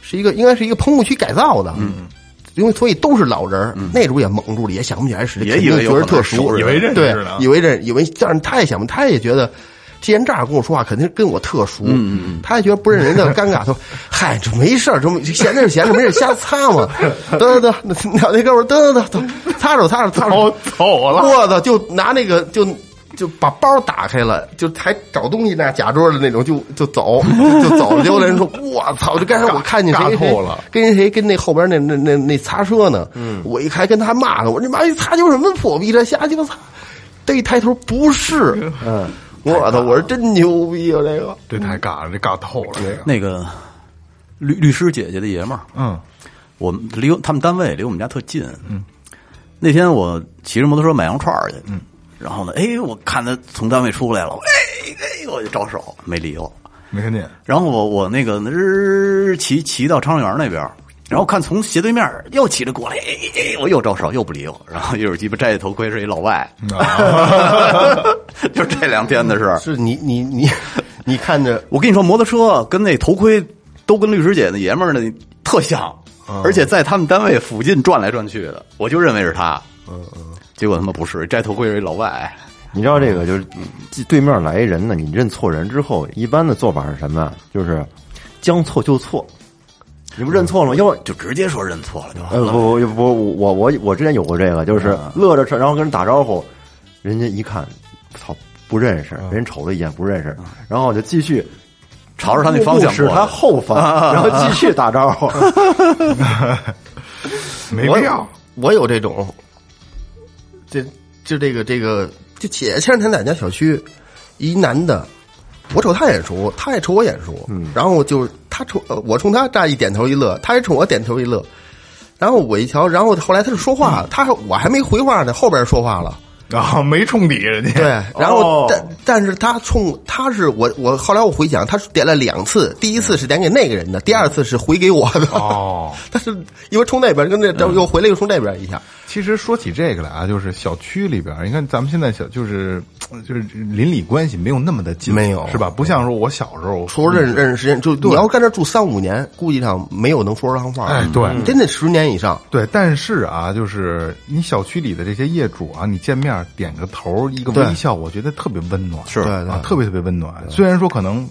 是一个应该是一个棚户区改造的，嗯，因为所以都是老人儿，那主也蒙住了，也想不起来是，也以为觉得特熟，以为认识对呢，以为认以为，但是他也想，他也觉得。既然这样跟我说话，肯定跟我特熟。嗯嗯他也觉得不认人的尴尬，他说：“嗨，这没事儿，这么闲着是闲着，没事瞎擦嘛。”得得得，那那那哥们儿得得得，擦手擦手擦哦着，走了，我操！就拿那个就就把包打开了，就还找东西呢假桌的那种，就就走 *laughs* 就走了。结果人说：“ *laughs* 我操！就刚才我看见谁尬谁透了跟谁跟那后边那那那那擦车呢？嗯，我一看跟他骂呢，我说你妈一擦就什么破逼这瞎鸡巴擦！这一抬头不是，嗯，我操！我说真牛逼啊！这个这太尬了，这尬透了，这个，那个律律师姐姐的爷们儿，嗯我们离他们单位离我们家特近。嗯，那天我骑着摩托车买羊串儿去，嗯，然后呢，哎，我看他从单位出来了，哎哎，我就招手，没理我。没看见，然后我我那个日骑骑到昌园那边，然后看从斜对面又骑着过来，哎哎哎，我又招手又不理我，然后一会儿鸡巴摘下头盔是一老外，*laughs* 就这两天的事儿。*laughs* 是你你你你看着我跟你说，摩托车跟那头盔都跟律师姐那爷们儿那特像，而且在他们单位附近转来转去的，我就认为是他。嗯嗯，结果他妈不是，摘头盔是一老外。你知道这个就是对面来一人呢，你认错人之后，一般的做法是什么？就是将错就错。你不认错了吗？要不就直接说认错了就完呃了。不不不，我我我之前有过这个，就是乐着车，然后跟人打招呼，人家一看，操，不认识，人瞅了一眼不认识，然后我就继续朝着他那方向是他后方，*laughs* 然后继续打招呼。我 *laughs* 没必要，我有这种，这就这个这个，就前前两天在家小区，一男的，我瞅他眼熟，他也瞅我眼熟，嗯，然后就他冲呃我冲他乍一点头一乐，他也冲我点头一乐，然后我一瞧，然后后来他就说话，他我还没回话呢，后边说话了。*laughs* 然后没冲底人家，对，然后哦但但是他冲他是我我后来我回想，他是点了两次，第一次是点给那个人的，第二次是回给我的。哦，*laughs* 他是因为冲那边跟这这又回来又冲那边一下，其实说起这个来啊，就是小区里边，你看咱们现在小就是就是邻里关系没有那么的近，没有是吧？不像说我小时候说认识认识时间，就你要跟这住三五年，估计上没有能说上话。哎对你真得十年以上。对，但是啊，就是你小区里的这些业主啊，你见面点个头，一个微笑，我觉得特别温暖，是对啊，特别特别温暖。虽然说可能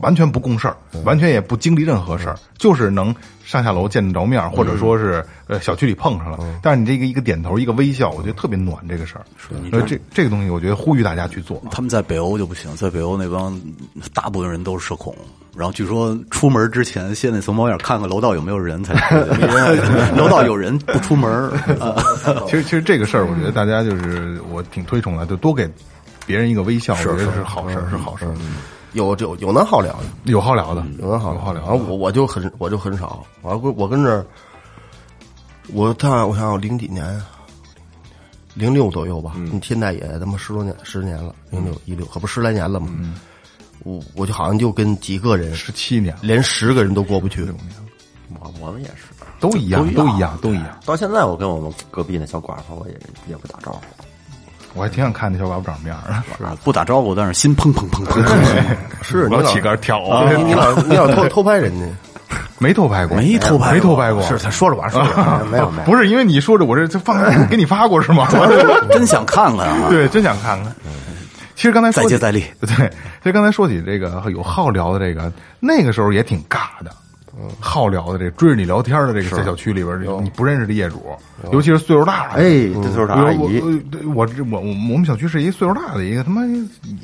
完全不共事儿，完全也不经历任何事儿，就是能上下楼见得着面儿，或者说是呃小区里碰上了，但是你这个一个点头，一个微笑，我觉得特别暖。这个事儿，所以这这个东西，我觉得呼吁大家去做。他们在北欧就不行，在北欧那帮大部分人都是社恐，然后据说出门之前先得从猫眼看看楼道有没有人才楼道有人不出门。*laughs* 其实其实这个事儿，我觉得大家就是我挺推崇的，就多给别人一个微笑，我觉得是好事儿，是好事儿。有有有能好聊的，有好聊的，有能好的好聊然后我我就很我就很少，我跟我跟这儿，我他我想想零几年啊，零六左右吧，你现在也他妈十多年十年了，零六一六可不十来年了嘛。我我就好像就跟几个人，十七年连十个人都过不去。我我们也是，都一样，都一样，都一样。到现在我跟我们隔壁那小寡妇，我也也不打招呼。我还挺想看那小寡妇长什么样儿，是不打招呼，但是心砰砰砰砰。*laughs* 砰，是我要起杆跳啊你老你老偷 *laughs* 偷拍人家，没偷拍过，没偷拍过。没偷拍过，是他说着玩儿说着 *laughs* 没有没有，不是因为你说着，我这就放给你发过是吗？真想看看啊！对，真想看看。其实刚才再接再厉，对，其实刚才说起这个有好聊的这个，那个时候也挺尬的。好聊的这追着你聊天的这个，在小区里边，你不认识的业主，尤其是岁数大的，哎，这就是他阿姨，我我我这我我我们小区是一岁数大的一个他妈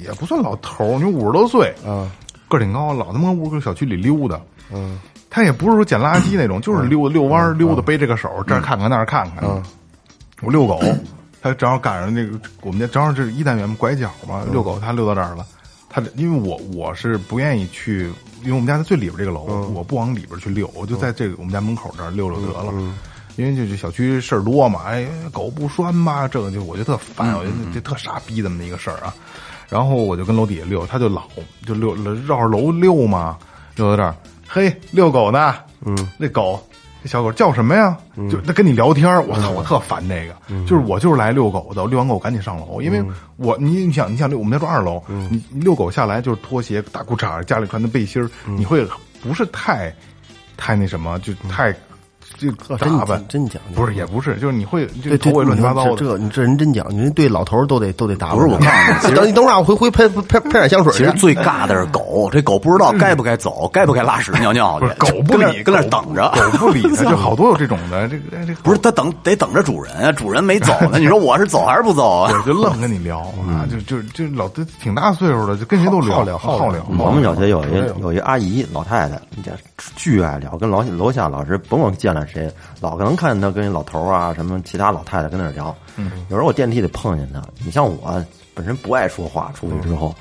也不算老头儿，你五十多岁，嗯，个儿挺高，老他妈屋个小区里溜达，嗯，他也不是说捡垃圾那种，就是溜溜弯溜达，背着个手这儿看看那儿看看，我遛狗，他正好赶上那个我们家正好这是一单元拐角嘛，遛狗他溜到这儿了，他因为我我是不愿意去，因为我们家在最里边这个楼，我不往里边去溜，我就在这个我们家门口这儿溜溜得了。因为就是小区事儿多嘛，哎，狗不拴吧，这个就我觉得特烦，我觉得这特傻逼这么一个事儿啊。然后我就跟楼底下溜，他就老就溜绕着楼溜嘛，溜到这儿，嘿，遛狗呢，嗯，那狗。这小狗叫什么呀？就他跟你聊天儿我操，我特烦这个。就是我就是来遛狗的，遛完狗赶紧上楼，因为我你你想你想遛我们家住二楼，你你遛狗下来就是拖鞋、大裤衩、家里穿的背心儿，你会不是太太那什么，就太就真打扮真讲究，不是也不是，就是你会就对头发乱七八糟的。这你这人真讲究，人对老头儿都得都得打扮。不是我告诉你等你等会儿，我回回喷喷喷点香水。其实最尬的是狗，这狗不知道该不该走，该不该拉屎尿尿去，狗不理，跟那等着。狗不理它，就好多有这种的。这个这个不是他等得等着主人啊，主人没走呢。你说我是走还是不走啊？对，就愣跟你聊啊，就就就老都挺大岁数了，就跟谁都聊好聊好聊。我们小区有一有一阿姨老太太，你家巨爱聊，跟楼楼下老师甭管见了谁，老能看见他跟老头儿啊什么其他老太太跟那儿聊。有时候我电梯里碰见他，你像我本身不爱说话，出去之后，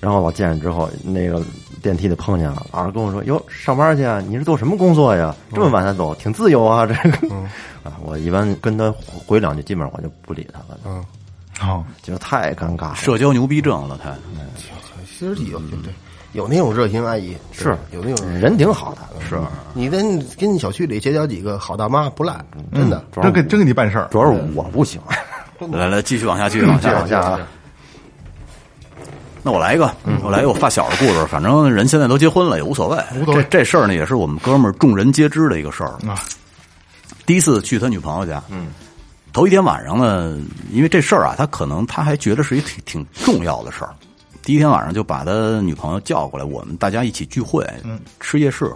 然后老见着之后，那个电梯里碰见了，老是跟我说：“哟，上班去啊？你是做什么工作呀？这么晚才走，挺自由啊。”这个 *laughs* 啊，我一般跟他回两句，基本上我就不理他了，嗯，好，就太尴尬了。社交牛逼症了，他其实有对对，有那种热心阿姨，是有那种人挺好的，是，你跟跟你小区里结交几个好大妈不赖，真的。真给真给你办事儿。主要是我不行。*laughs* 来来，继续往下，继续往下，往下啊。那我来一个，我来一个我发小的故事。反正人现在都结婚了，也无所谓。无所谓这这事儿呢，也是我们哥们儿众人皆知的一个事儿。啊，第一次去他女朋友家，嗯，头一天晚上呢，因为这事儿啊，他可能他还觉得是一挺挺重要的事儿。第一天晚上就把他女朋友叫过来，我们大家一起聚会，嗯，吃夜市。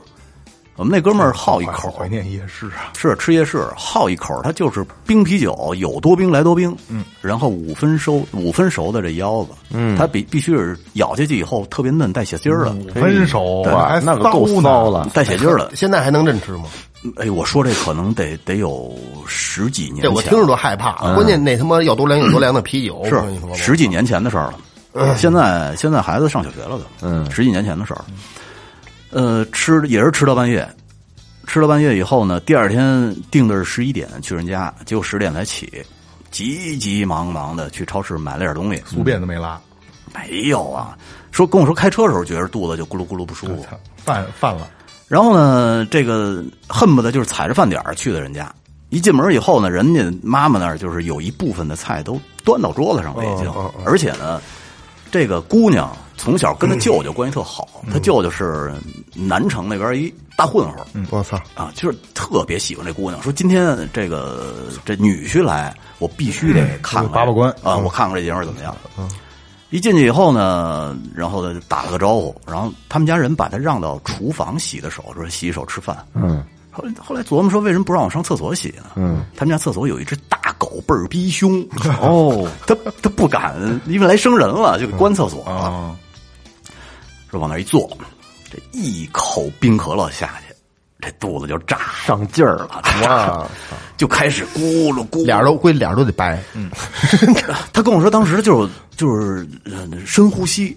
我们那哥们儿好一口，怀念夜市啊。是吃夜市，好一口，他就是冰啤酒，有多冰来多冰，嗯，然后五分熟五分熟的这腰子，嗯，它必必须是咬下去以后特别嫩，带血筋儿的，五分熟啊，还那个够骚了。带血筋儿的。*laughs* 现在还能认吃吗？哎，我说这可能得得有十几年我听着都害怕。关键那他妈要多凉有多凉的啤酒，是十几年前的事儿了。*clears throat* 现在现在孩子上小学了都，嗯，十几年前的事儿。呃，吃也是吃到半夜，吃到半夜以后呢，第二天定的是十一点去人家，结果十点才起，急急忙忙的去超市买了点东西，宿便都没拉，没有啊，说跟我说开车的时候觉得肚子就咕噜咕噜不舒服，犯犯了。然后呢，这个恨不得就是踩着饭点儿去的人家，一进门以后呢，人家妈妈那儿就是有一部分的菜都端到桌子上了已经，而且呢，这个姑娘从小跟她舅舅关系特好，她舅舅是南城那边一大混混儿，我操，啊，就是特别喜欢这姑娘，说今天这个这女婿来，我必须得看看。把把关啊，我看看这爷们儿怎么样。一进去以后呢，然后呢打了个招呼，然后他们家人把他让到厨房洗的手，说洗手吃饭。嗯后来后来琢磨说，为什么不让我上厕所洗呢？嗯，他们家厕所有一只大狗，倍儿逼凶。哦，*laughs* 他他不敢，因为来生人了，就给关厕所了。啊，说往那一坐，这一口冰可乐下去，这肚子就炸上劲儿了，哇，*laughs* 就开始咕噜咕噜。脸儿都估计脸都得白，*laughs* 他跟我说，当时就是就是呃深呼吸，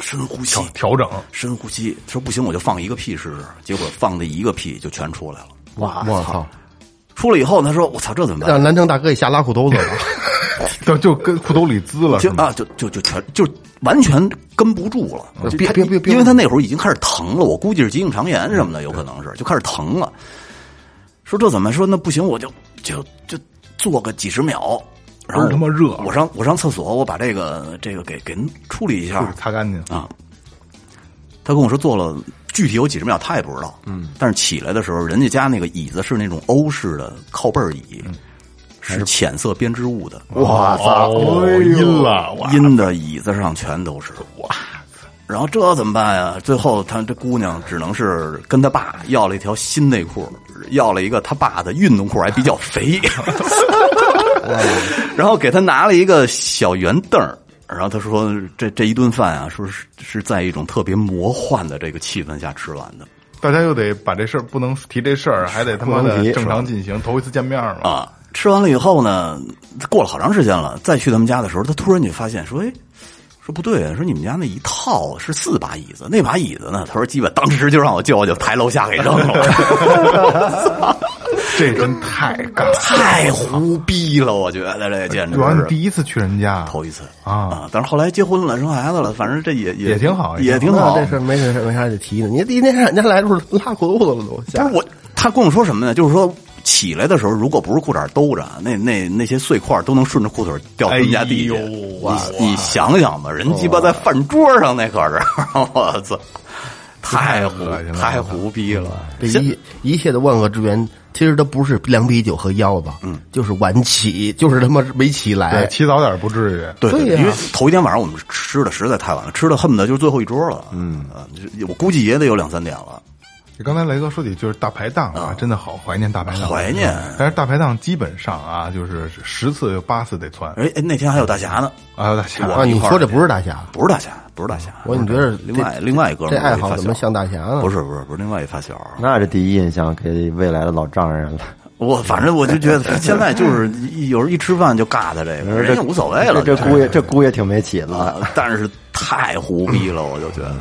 深呼吸调，调整，深呼吸。说不行，我就放一个屁试试。结果放的一个屁就全出来了。哇我操，出来以后，他说：“我操，这怎么办让南城大哥一下拉裤兜子了，*laughs* 就就跟裤兜里滋了，*laughs* 就啊，就就就全就完全跟不住了。别别别别因为他那会儿已经开始疼了，我估计是急性肠炎什么的，有可能是就开始疼了。说这怎么说？那不行，我就就就做个几十秒，然后他妈热我上我上厕所，我把这个这个给给处理一下擦干净。啊。他跟我说做了具体有几十秒，他也不知道。嗯，但是起来的时候，人家家那个椅子是那种欧式的靠背儿椅，是浅色编织物的。哇操！哦，阴了，哇！阴的椅子上全都是哇。然后这怎么办呀？最后他这姑娘只能是跟他爸要了一条新内裤，要了一个他爸的运动裤，还比较肥，*laughs* 然后给他拿了一个小圆凳儿然后他说这这一顿饭啊，说是是在一种特别魔幻的这个气氛下吃完的大家又得把这事儿不能提这事儿，还得他妈的正常进行，头一次见面嘛。啊。吃完了以后呢，过了好长时间了，再去他们家的时候，他突然就发现说，哎。说不对，说你们家那一套是四把椅子，那把椅子呢？他说基本当时就让我舅舅抬楼下给扔了，*laughs* 这真太尬。太胡逼了，我觉得这简直主要你是第一次去人家，头一次啊但是后来结婚了，生孩子了，反正这也也也挺好也挺好。这事儿没事没啥得提的。你第一天让人家来的时候拉裤兜子了都，不是我，他跟我说什么呢？就是说起来的时候，如果不是裤衩兜着，那那那些碎块都能顺着裤腿掉人家地下。哎呦你你想想吧，人鸡巴在饭桌上那可是，*laughs* 我操，太胡恶心了太胡逼了。这一一切的万恶之源，其实它不是凉啤酒和腰子，嗯，就是晚起，就是他妈没起对，来。起早点不至于。对因为头一天晚上我们吃的实在太晚了，吃的恨不得就是最后一桌了。嗯啊，就是我估计也得有两三点了。刚才雷哥说起就是大排档啊，真的好怀念大排档，怀念但是大排档基本上啊，就是十次有八次得窜哎哎，那天还有大侠呢，啊！大侠啊，你说这不是大侠？不是大侠，不是大侠，我怎么觉得另外另外一哥们这爱好怎么像大侠呢？不是不是不是另外一发小，那这第一印象给未来的老丈人了。我反正我就觉得 *laughs* 现在就是一有时候一吃饭就尬他这个，人家无所谓了。这这姑爷这姑爷挺没起子但是太胡逼了，我就觉得。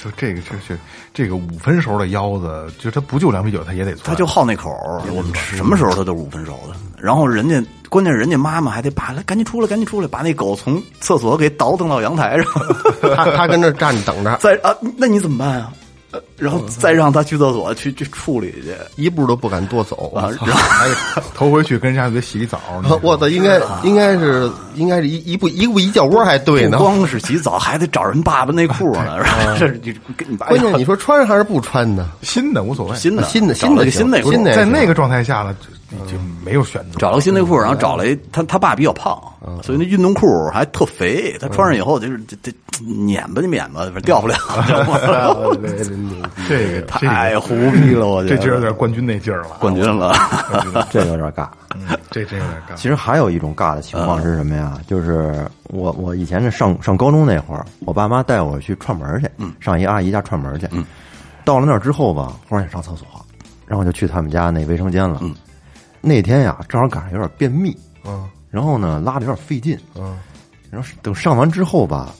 就这个这这这个五分熟的腰子，就它不就凉啤酒，它也得窜。他就好那口儿，我们什么时候他都是五分熟的。然后人家，关键是人家妈妈还得把来赶紧出来，赶紧出来，把那狗从厕所给倒腾到阳台上，*laughs* 他他跟那站着等着，在啊，那你怎么办啊？呃然后再让他去厕所去去处理去一步都不敢多走。啊，然后还头回去跟人家得洗澡。我操，应该应该是应该是一一步一步一脚窝还对呢不。光是洗澡，还得找人爸爸内裤呢，这你跟你爸关键你说穿还是不穿呢？新的无所谓，新的新的新的新内裤，新的在那个状态下了，就就没有选择。找了个新内裤，然后找了一他他爸比较胖，所以那运动裤还特肥，他穿上以后就是这这碾吧就碾吧，掉不了，这个太胡逼了，我觉得这就有点冠军那劲儿了。冠军了，这有点尬。嗯，这真有点尬。其实还有一种尬的情况是什么呀？就是我我以前是上上高中那会儿，我爸妈带我去串门去，上一阿姨家串门去。到了那儿之后吧，忽然想上厕所，然后就去他们家那卫生间了。那天呀，正好赶上有点便秘，嗯然后呢拉的有点费劲，嗯，然后等上完之后吧，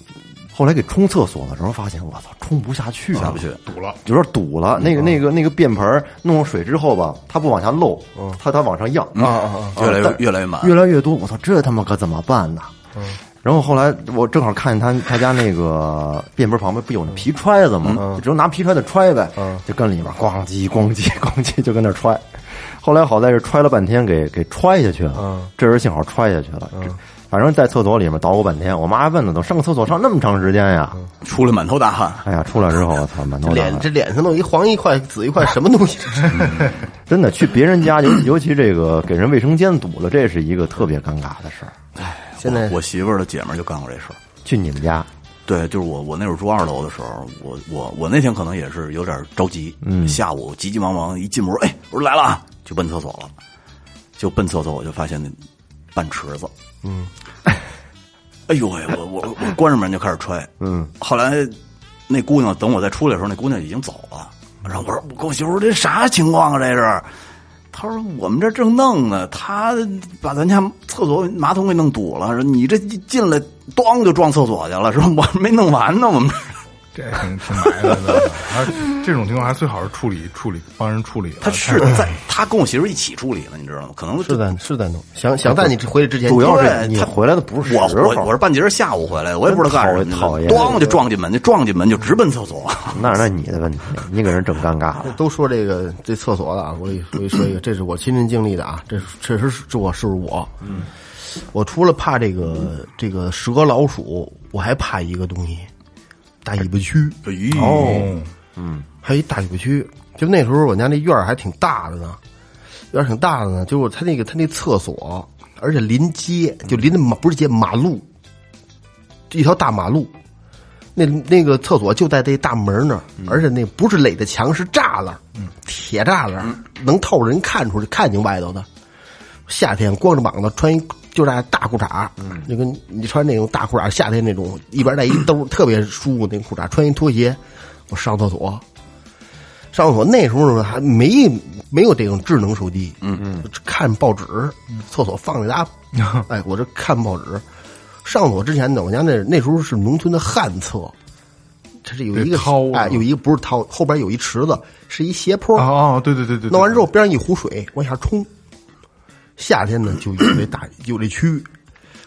后来给冲厕所的时候发现，我操，冲不下去，下不去。堵了，有点堵了。那个那个那个便盆儿弄上水之后吧，它不往下漏，它它往上漾啊啊啊！越来越越来越满，越来越多。我操，这他妈可怎么办呢？然后后来我正好看见他他家那个便盆旁边不有那皮揣子吗？就只能拿皮揣子揣呗，就跟里面咣叽咣叽咣叽就跟那揣。后后来好在是揣了半天给给揣下去了，嗯这人幸好揣下去了。这反正在厕所里面捣鼓半天，我妈还问呢，都上个厕所上那么长时间呀？出来满头大汗，哎呀，出来之后我操，满头大汗。脸这脸上弄一黄一块紫一块什么东西？*laughs* 真的去别人家，尤尤其这个给人卫生间堵了，这是一个特别尴尬的事儿。现在我我媳妇儿的姐们儿就干过这事儿。去你们家，对，就是我，我那会儿住二楼的时候，我我我那天可能也是有点着急，嗯，下午急急忙忙一进门，哎，我说来了啊，就奔厕所了，就奔厕所，我就发现那半池子，嗯，*laughs* 哎呦喂，我我我关上门就开始踹，嗯，后来那姑娘等我再出来的时候，那姑娘已经走了，然后我说我跟我媳妇说这啥情况啊这是。她说：“我们这正弄呢，他把咱家厕所马桶给弄堵了。说你这一进来，咣就撞厕所去了。说我还没弄完呢，我们这挺挺埋汰的。而 *laughs* 这种情况还最好是处理处理，帮人处理。他是在他跟我媳妇一起处理了，你知道吗？可能是在是在弄，想想在你回来之前，主要是你他回来的不是我时候我我是半截儿下午回来的，我也不知道干什么，讨厌咣就撞进门，就撞进门就直奔厕所。那那你的问题，你给人整尴尬了。*laughs* 都说这个这厕所的啊，我给我给说一个，这是我亲身经历的啊，这确实是是我是我，嗯，我除了怕这个这个蛇老鼠，我还怕一个东西，大尾巴蛆，哦，还有一大尾巴蛆。就那时候我家那院儿还挺大的呢，院儿挺大的呢，就是他那个他那厕所，而且临街，就临着马不是街马路，一条大马路。那那个厕所就在这大门那儿，而且那不是垒的墙，是栅栏，铁栅栏，能透人看出去，看见外头的。夏天光着膀子穿一就那大裤衩，就跟你穿那种大裤衩，夏天那种一边带一兜，特别舒服那裤衩，穿一拖鞋，我上厕所。上厕所那时候还没没有这种智能手机，嗯嗯，看报纸，厕所放着家，*laughs* 哎，我这看报纸。上厕所之前呢，我家那那时候是农村的旱厕，它是有一个得掏啊哎，有一个不是掏，后边有一池子，是一斜坡，哦哦，对对对对，弄完之后边上一壶水往下冲。夏天呢就有这大有这蛆，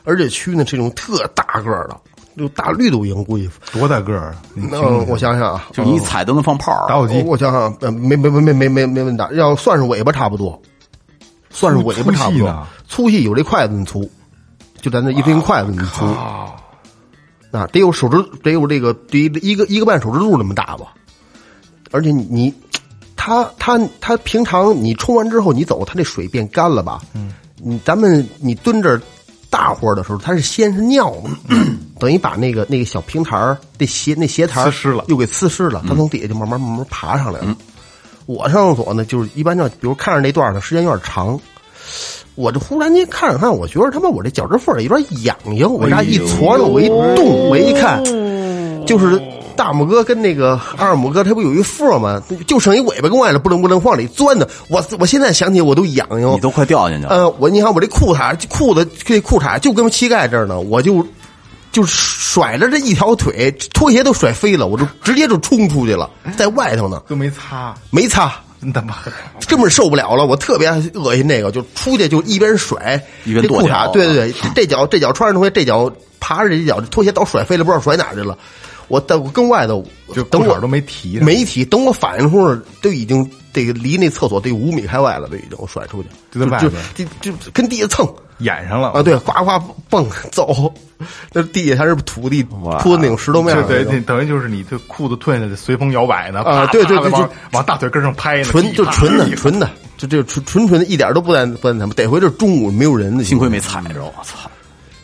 而且蛆呢这种特大个儿的，就大绿豆蝇估计。多大个儿？你听嗯，我想想啊，就你一踩都能放炮儿打火机。我我想想，呃，没没没没没没没问大，要算是尾巴差不多，算是尾巴差不多粗细，粗细有这筷子那么粗，就咱这一根筷子那么粗，那得有手指，得有这个得一个一个半手指肚那么大吧，而且你你，它它它平常你冲完之后你走，它这水变干了吧？嗯，你咱们你蹲这大会儿的时候，它是先是尿嘛，等于把那个那个小平台儿那鞋那鞋台儿湿了又给呲湿了，它从底下就慢慢慢慢爬上来了。我上厕所呢，就是一般叫，比如看着那段儿呢，时间有点长，我这忽然间看着看，我觉得他妈我这脚趾缝儿有点痒痒，我这一搓着，我一动，我一看，就是大拇哥跟那个二拇哥，它不有一缝吗？就剩一尾巴跟外头不棱不棱往里钻的。我我现在想起我都痒痒你。都快掉进去了。呃，我你看我这裤衩裤子这裤衩就跟膝盖这儿呢，我就就甩着这一条腿，拖鞋都甩飞了，我就直接就冲出去了，在外头呢，都没擦，没擦。真他妈的根本受不了了，我特别恶心那个，就出去就一边甩一边这裤跺脚衩，对对对，这脚这脚穿上拖鞋，这脚爬着这脚，拖鞋早甩飞了，不知道甩哪儿去了。我等我跟外头，就等我裤衩都没提没提，等我反应出来，都已经这个离那厕所得五米开外了，都已经我甩出去，就就在外边就就就跟地下蹭演上了啊，对，呱呱蹦走，那地下还是土地铺的那种石头面对对，等于就是你这裤子褪下来随风摇摆呢，啊对对对就往大腿根上拍呢，纯就纯的纯的，就这纯纯纯的，一点都不带不带他们。得回这中午没有人的，幸亏没踩着，我操！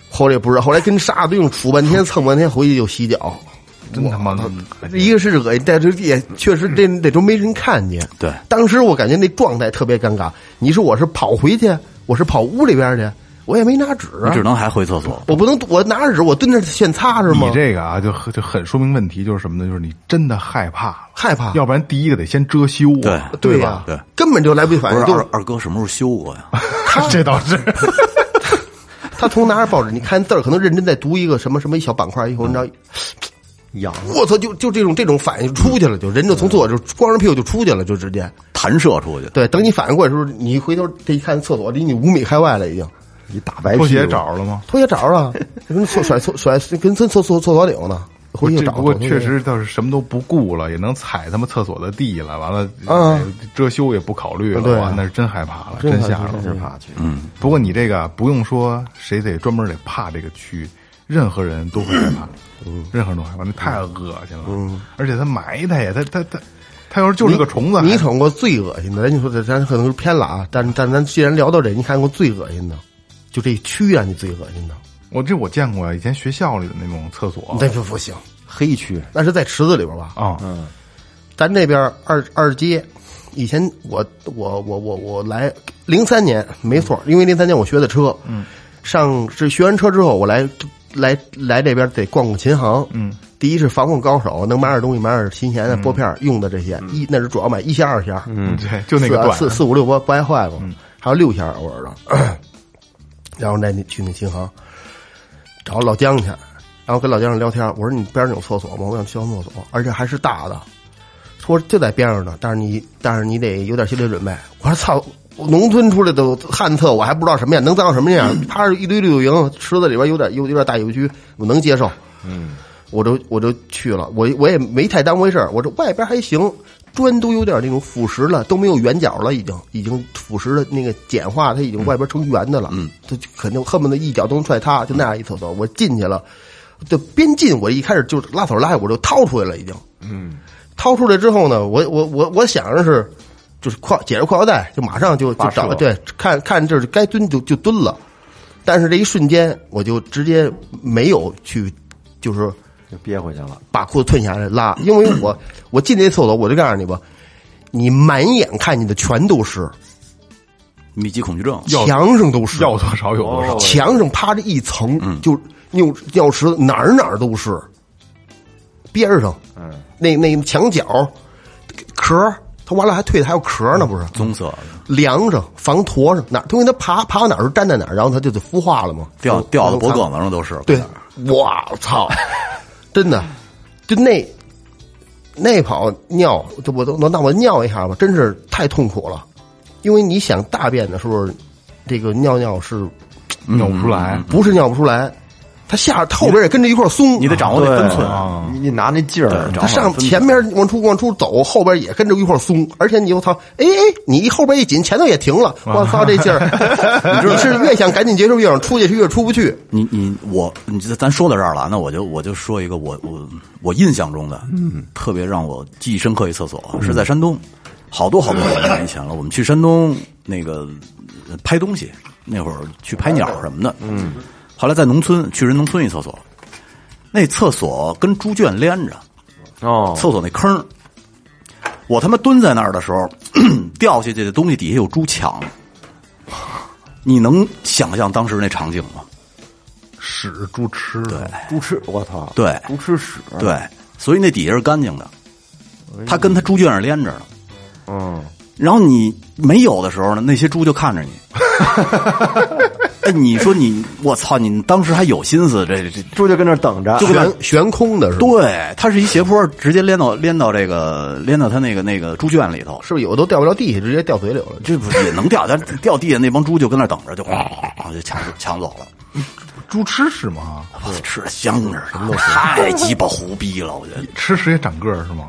后来也不知道，后来跟沙子用杵半天蹭半天，回去就洗脚。真他妈的一个是恶心，但是也确实这那周没人看见。对当时我感觉那状态特别尴尬。你说我是跑回去，我是跑屋里边去，我也没拿纸啊你只，能还回厕所。我不能我拿着纸，我蹲着现擦是吗你？这个啊，就就很说明问题，就是什么呢？就是你真的害怕了，害怕要不然第一个得先遮羞对，对吧、对根本就来不及反应。就不是二二哥什么时候修过呀？*laughs* 这倒是。*laughs* 他从拿着报纸，你看字儿，可能认真在读一个什么什么一小板块，一会儿我操！就就这种这种反应就出去了，就人就从厕所就光着屁股就出去了，就直接。弹射出去。对，等你反应过来的时候，你一回头这一看，厕所离你五米开外了，已经。一大白拖鞋找着了吗？拖鞋找着了，跟厕甩厕甩跟厕厕厕厕所顶呢，回去找过确实倒是什么都不顾了，也能踩他妈厕所的地了，完了，嗯哎遮羞也不考虑了，对哇那是真害怕了，真吓人真。真怕去。嗯，不过你这个不用说，谁得专门得怕这个蛆，任何人都会害怕，嗯，任何人都害怕，那太恶心了，嗯，而且它埋汰呀，它它它，它要是就是个虫子，还你瞅过最恶心的？咱就说这咱可能是偏了啊，但但咱既然聊到这，你看过最恶心的，就这蛆啊，你最恶心的，我这我见过呀，以前学校里的那种厕所。那就不行，黑蛆，那是在池子里边吧？啊，嗯咱这边二二街，以前我我我我我来零三年没错，因为零三年我学的车，嗯，上是学完车之后，我来来来这边得逛逛琴行，嗯，第一是防控高手，能买点东西，买点琴弦的拨片用的这些，一那是主要买一弦二弦，嗯，对，就那个段，四四五六拨不爱坏嘛，还有六弦偶尔的，然后那你去那琴行找老姜去，然后跟老姜聊天，我说你边上有厕所吗？我想去上厕所，而且还是大的，说就在边上呢，但是你但是你得有点心理准备。我说操，农村出来的旱厕我还不知道什么样，能脏成什么样？它是一堆绿油营，池子里边有点有有点大油蛆，我能接受。嗯，我就我就去了，我我也没太当回事儿我这外边还行。砖都有点那种腐蚀了，都没有圆角了，已经已经腐蚀的那个碱化，它已经外边成圆的了。嗯，它就肯定恨不得一脚都能踹塌，就那样一厕所。我进去了，就边进我一开始就拉手拉，我就掏出来了，已经。嗯，掏出来之后呢，我我我我想着是，就是挎解着裤腰带，就马上就就找对，看看这是该蹲就就蹲了。但是这一瞬间，我就直接没有去，就是就憋回去了。把裤子褪下来拉，因为我 *coughs* 我进那厕所，我就告诉你吧，你满眼看见的全都是，密集恐惧症，墙上都是，要多少有多少，墙上趴着一层，就尿尿池哪儿哪儿都是，边儿上，嗯，那那墙角壳儿，它完了还退的还有壳呢，不是？棕色的，梁上、防驼上哪儿，因为它爬爬到哪儿就粘在哪儿，然后它就得孵化了嘛，掉掉到脖梗子上都是。对，我操，*laughs* 真的，就那那跑尿，就我都那我尿一下吧，真是太痛苦了，因为你想大便的时候，这个尿尿是尿不出来，不是尿不出来，它下后边也跟着一块松，你得掌握那分寸。啊，你你拿那劲儿，它上前边往出往出走，后边也跟着一块松，而且你又操，哎哎，你一后边一紧，前头也停了，我操这劲儿，*laughs* 你是越想赶紧结束越想出去，越出不去。你你我你这咱说到这儿了，那我就我就说一个我我我印象中的，嗯，特别让我记忆深刻一厕所是在山东，好多好多年以前了。我们去山东那个呃拍东西，那会儿去拍鸟什么的，嗯，后来在农村去人农村一厕所，那厕所跟猪圈连着，哦，厕所那坑我他妈蹲在那儿的时候，*clears throat* 掉下去的东西底下有猪抢，你能想象当时那场景吗？屎猪吃。对。的，猪吃，我操，对。猪吃屎，，对，所以那底下是干净的，它跟它猪圈是连着的。嗯，然后你没有的时候呢，那些猪就看着你。*laughs* 哎，你说你，我操，你当时还有心思这这？猪就跟那等着，就悬悬空的是吧？对，它是一斜坡，直接连到连到这个连到它那个那个猪圈里头。是不是有的都掉不了地下，直接掉嘴里了？这不也能掉？但掉地下那帮猪就跟那等着，就哗哗哗就抢抢走了。猪吃屎吗？吃的香着呢，太鸡巴胡逼了！我觉得吃屎也长个儿是吗？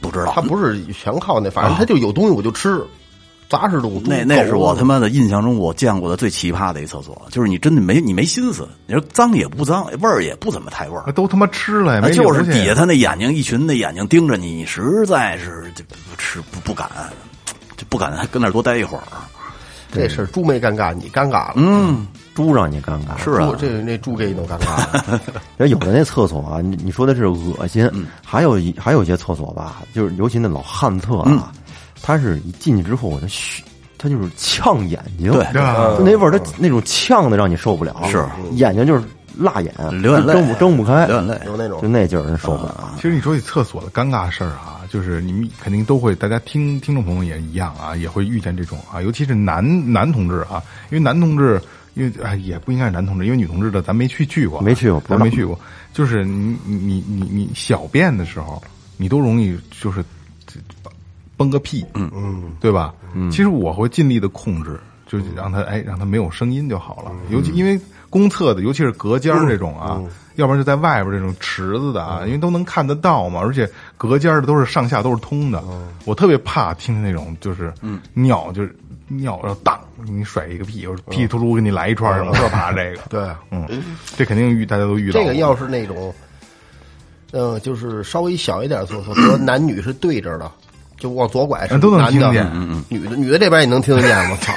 不知道它不是全靠那，反正它就有东西我就吃，杂食动物。那那是我他妈妈的印象中我见过的最奇葩的一厕所，就是你真的没你没心思，你说脏也不脏，味儿也不怎么太味儿啊，都他妈吃了，也没就是底下他那眼睛一群那眼睛盯着你，你实在是就不吃不不敢，就不敢还跟那儿多待一会儿。这事儿猪没尴尬，你尴尬了。嗯，猪让你尴尬。是啊，这那猪给你弄尴尬了。*laughs* 有的那厕所啊，你你说的是恶心，嗯还有一还有一些厕所吧，就是尤其那老旱厕嗯啊，它是一进去之后，我的嘘，它就是呛眼睛，对啊就那味儿，它那种呛的让你受不了，是。眼睛就是辣眼，流眼泪。睁不睁不开，流眼泪。就那种就那劲儿人受不了。其实你说起厕所的尴尬事儿啊，就是你们肯定都会，大家听听众朋友也一样啊，也会遇见这种啊，尤其是男男同志啊，因为男同志，因为哎也不应该是男同志，因为女同志的咱没去去过啊，没去过咱没去过，就是你你你你你小便的时候，你都容易就是崩个屁，嗯。嗯，对吧？嗯，其实我会尽力的控制，就让它哎让它没有声音就好了。尤其因为公厕的，尤其是隔间儿这种啊，要不然就在外边这种池子的啊，因为都能看得到嘛，而且隔间儿的都是上下都是通的。我特别怕听见那种就是尿就是尿要当你甩一个屁，或者屁突出给你来一串儿，我特怕这个。对，嗯，这肯定遇大家都遇到。这个要是那种，嗯，就是稍微小一点的厕所，比如说男女是对着的，就往左拐是嗯都能男的。听见女的女的这边也能听得见，*laughs* 我操，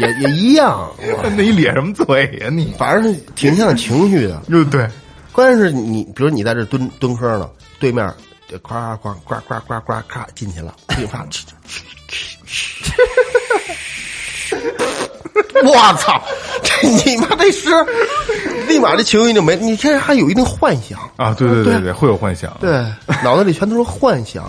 也也一样，*laughs* 那你咧什么嘴呀你？反正是挺像情绪的。就 *laughs* 对，关键是你，比如你在这蹲蹲坑呢，对面这呱呱呱呱呱呱咔进去了，对方，*laughs* 我操！这 *laughs* 你妈这是，立马这情绪就没，你这还有一定幻想，啊，对对对对，会有幻想。对，脑子里全都是幻想。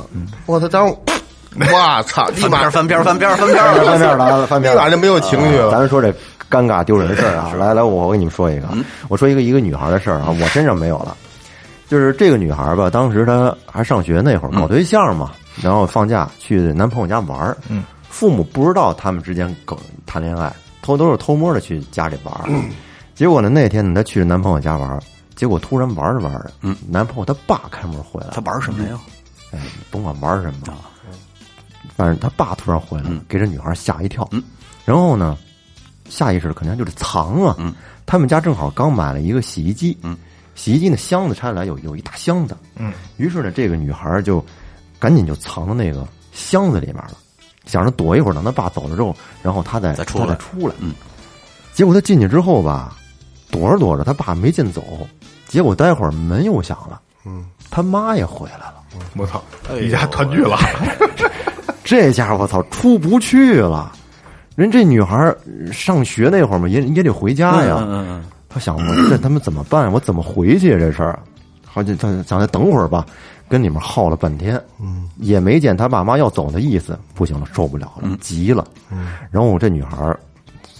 我操！当我，*laughs* 我操！立马翻篇翻篇翻篇翻篇了，翻篇立马就没有情绪了。咱们说这尴尬丢人的事儿啊，来来，我我跟你们说一个，我说一个一个女孩的事儿啊，我身上没有了。就是这个女孩吧，当时她还上学那会儿，搞对象嘛，然后放假去男朋友家玩儿，嗯，父母不知道他们之间搞谈恋爱，偷都是偷摸的去家里玩儿。结果呢，那天呢，她去男朋友家玩，结果突然玩着玩着，嗯，男朋友他爸开门回来了他，玩什么呀？哎，甭管玩什么，反正他爸突然回来了，给这女孩吓一跳。嗯然后呢，下意识的肯定就是藏啊。嗯他们家正好刚买了一个洗衣机。嗯洗衣机的箱子拆下来有有一大箱子。嗯，于是呢，这个女孩就赶紧就藏到那个箱子里面了，想着躲一会儿，等他爸走了之后，然后他再再出来他再出来。嗯，结果他进去之后吧，躲着躲着，他爸没见走，结果待会儿门又响了。嗯，他妈也回来了。我操，一家团聚了。*laughs* 这家伙我操出不去了。人这女孩上学那会儿嘛，也也得回家呀。嗯嗯嗯，他想我这他妈怎么办？我怎么回去呀？这事儿，好就他想再等会儿吧，跟你们耗了半天，嗯，也没见他爸妈要走的意思，不行了，受不了了，急了，嗯，然后这女孩儿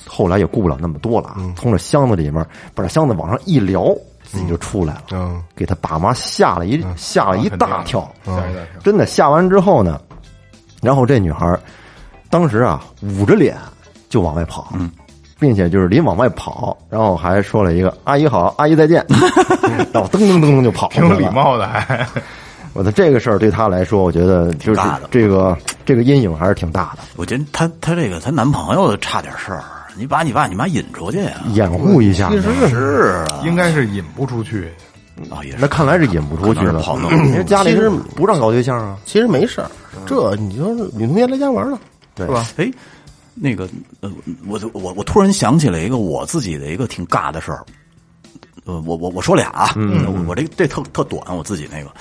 后来也顾不了那么多了啊，从这箱子里面把这箱子往上一撩，自己就出来了，嗯，给他爸妈吓了一吓了一大跳，吓一大跳。真的吓完之后呢，然后这女孩儿当时啊捂着脸就往外跑，嗯。并且就是临往外跑，然后还说了一个“阿姨好，阿姨再见 *laughs* ”，然后噔噔噔噔就跑出挺。有礼貌的，还我的这个事儿对她来说，我觉得就是大的这个这个阴影还是挺大的，我觉得她她这个她男朋友差点事儿，你把你爸你妈引出去啊？掩护一下。其实是啊，应该是引不出去。啊也是那看来是引不出去了，可能是跑弄因为家里其实人不让搞对象啊。其实没事儿，这你说女同学来家玩了，对是吧？哎，那个呃，我我我突然想起了一个我自己的一个挺尬的事儿。呃，我我我说俩啊，嗯，我我这这特特短，我自己那个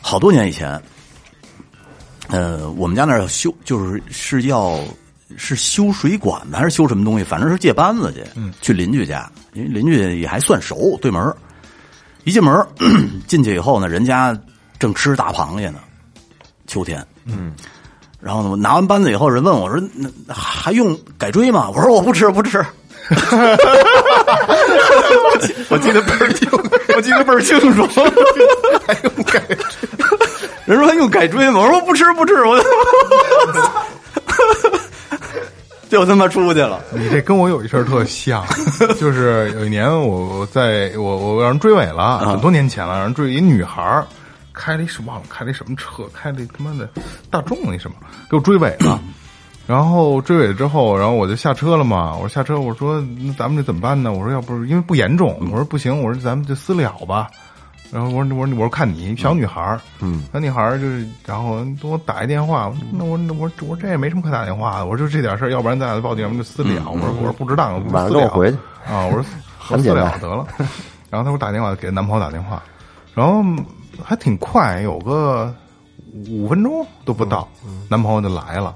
好多年以前，呃，我们家那儿要修，就是是要是修水管的还是修什么东西，反正是借班子去，嗯，去邻居家，因为邻居也还算熟，对门儿一进门儿 *clears throat* 进去以后呢，人家正吃大螃蟹呢，秋天，嗯。然后呢，我拿完班子以后，人问我说：“那那还用改锥吗？”我说：“我不吃，不吃。” *laughs* *laughs* 我记得倍儿清，我记得倍儿清楚。还用改锥？人说还用改锥吗？我说不吃，不吃。我就他妈出去了。你这跟我有一事儿特像，就是有一年我我在我我让人追尾了，很多年前了，让人追一女孩儿，开了一什忘了开了一什么车，开了一他妈的大众那什么，给我追尾了。然后追尾之后，然后我就下车了嘛。我说下车，我说那咱们这怎么办呢？我说要不是因为不严重，我说不行，我说咱们就私了吧。然后我说我说我说看你小女孩儿，嗯，小女孩儿就是，然后给我打一电话，那我那我说我说这也没什么可打电话的，我说就这点事儿，要不然咱俩就报警，咱们就私了。我说我说不值当，晚上私了跟我回去啊，我说 *laughs* 我私了得了。然后他给我打电话，给男朋友打电话，然后还挺快，有个五分钟都不到，男朋友就来了。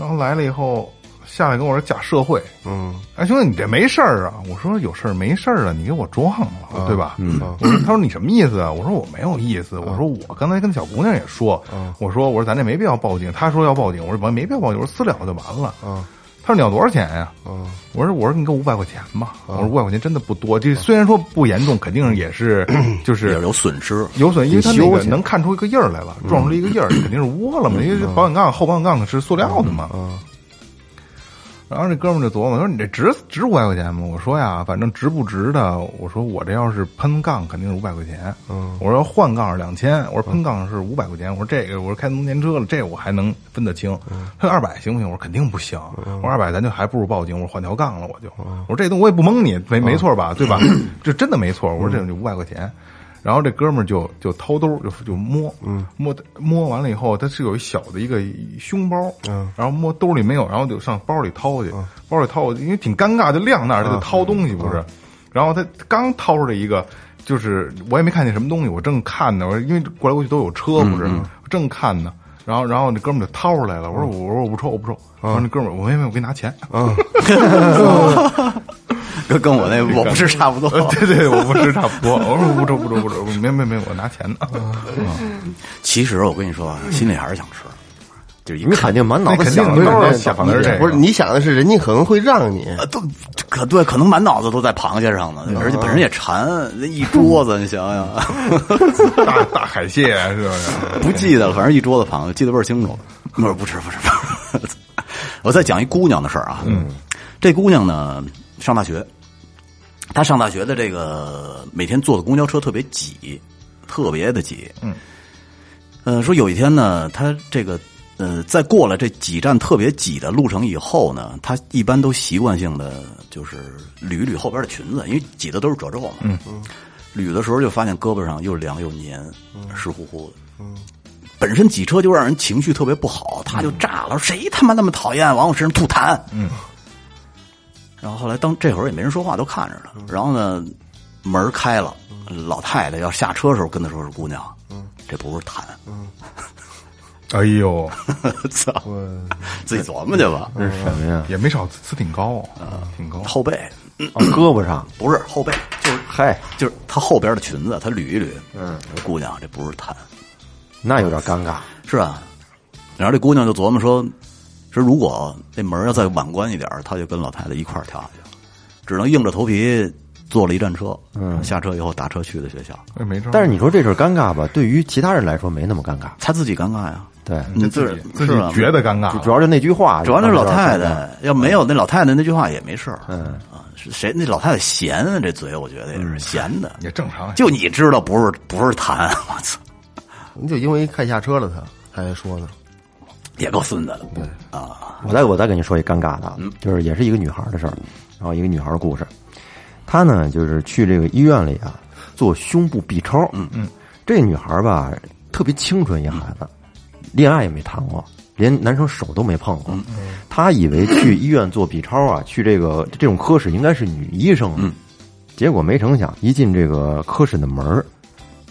然后来了以后下来跟我说假社会，嗯，哎兄弟你这没事儿啊？我说有事儿没事儿啊，你给我装了，对吧？嗯，我说他说你什么意思啊？我说我没有意思，我说我刚才跟小姑娘也说，我说我说咱这没必要报警，他说要报警，我说完没必要报警，我说私了就完了。嗯，他说你要多少钱呀？嗯，我说我说你给我五百块钱吧，我说五百块钱真的不多，这虽然说不严重，肯定也是 *clears throat* 就是有损失，有损，因为它那修去个能看出一个印儿来了，撞出了一个印儿，肯定是窝了嘛，因为这保险杠后保险杠是塑料的嘛。然后这哥们儿就琢磨说：“你这值值五百块钱吗？”我说：“呀，反正值不值的，我说我这要是喷杠肯定是五百块钱，嗯，我说要换杠是两千，我说喷杠是五百块钱，我说这个我说开农田车了，这我还能分得清，他说二百行不行？我说肯定不行，我说二百咱就还不如报警，我说换条杠了，我就，我说这东西我也不蒙你，没没错吧？对吧？*clears throat* 这真的没错，我说这就五百块钱。”然后这哥们儿就就掏兜就就摸，嗯，摸摸完了以后，他是有一小的一个胸包，嗯，然后摸兜里没有，然后就上包里掏去，包里掏，因为挺尴尬，就晾那儿，他就掏东西不是，然后他刚掏出来一个，就是我也没看见什么东西，我正看呢，我说因为过来过去都有车不是，正看呢，然后然后那哥们儿就掏出来了，我说我说我不抽我不抽，然后那哥们儿我没没我给你拿钱，嗯。*laughs* 跟跟我那我不是差不多，*laughs* 对对，我不是差不多。我说不抽不抽不抽，没没没，我拿钱呢。其实我跟你说，心里还是想吃，就一你肯定满脑子肯定想的都是想的是这个，不是你想的是人家可能会让你，都可对，可能满脑子都在螃蟹上呢，而且本身也馋，那一桌子，你想想，*laughs* 大大海蟹是不是？不记得了，反正一桌子螃蟹，记得倍儿清楚。不是不吃不吃不吃。*laughs* 我再讲一姑娘的事儿啊，嗯，这姑娘呢上大学。她上大学的这个每天坐的公交车特别挤，特别的挤。嗯，呃，说有一天呢，她这个呃，在过了这几站特别挤的路程以后呢，他一般都习惯性的就是捋捋后边的裙子，因为挤的都是褶皱嘛。嗯嗯，捋的时候就发现胳膊上又凉又黏，湿乎乎的。嗯，本身挤车就让人情绪特别不好，他就炸了，谁他妈那么讨厌往我身上吐痰？嗯。然后后来，当这会儿也没人说话，都看着呢。然后呢，门开了，老太太要下车的时候跟他说：“是姑娘，这不是痰。” *laughs* 哎呦，*laughs* 操！自己琢磨去吧。这是什么呀？也没少呲挺高啊，挺高。后背，胳膊上不是后背，就是嗨，就是她后边的裙子，她捋一捋。嗯，姑娘，这不是痰，那有点尴尬，是啊。然后这姑娘就琢磨说。说如果那门要再晚关一点，她就跟老太太一块儿跳下去了，只能硬着头皮坐了一站车。嗯，下车以后打车去的学校。哎，没错。但是你说这事尴尬吧？对于其他人来说没那么尴尬，他自己尴尬呀。对，你自己自己觉得尴尬。主要是那句话，主要那老太太要没有那老太太那句话也没事儿。嗯啊，谁那老太太闲啊？这嘴我觉得也是闲的，也正常。就你知道不是不是痰，我操！*laughs* 你就因为看下车了，他他还说呢。也够孙子的，对啊！我再我再跟你说一尴尬的，就是也是一个女孩的事儿，然后一个女孩的故事。她呢，就是去这个医院里啊做胸部 B 超。嗯嗯，这女孩吧特别清纯，一孩子，恋爱也没谈过，连男生手都没碰过。他以为去医院做 B 超啊，去这个这种科室应该是女医生。嗯，结果没成想，一进这个科室的门儿。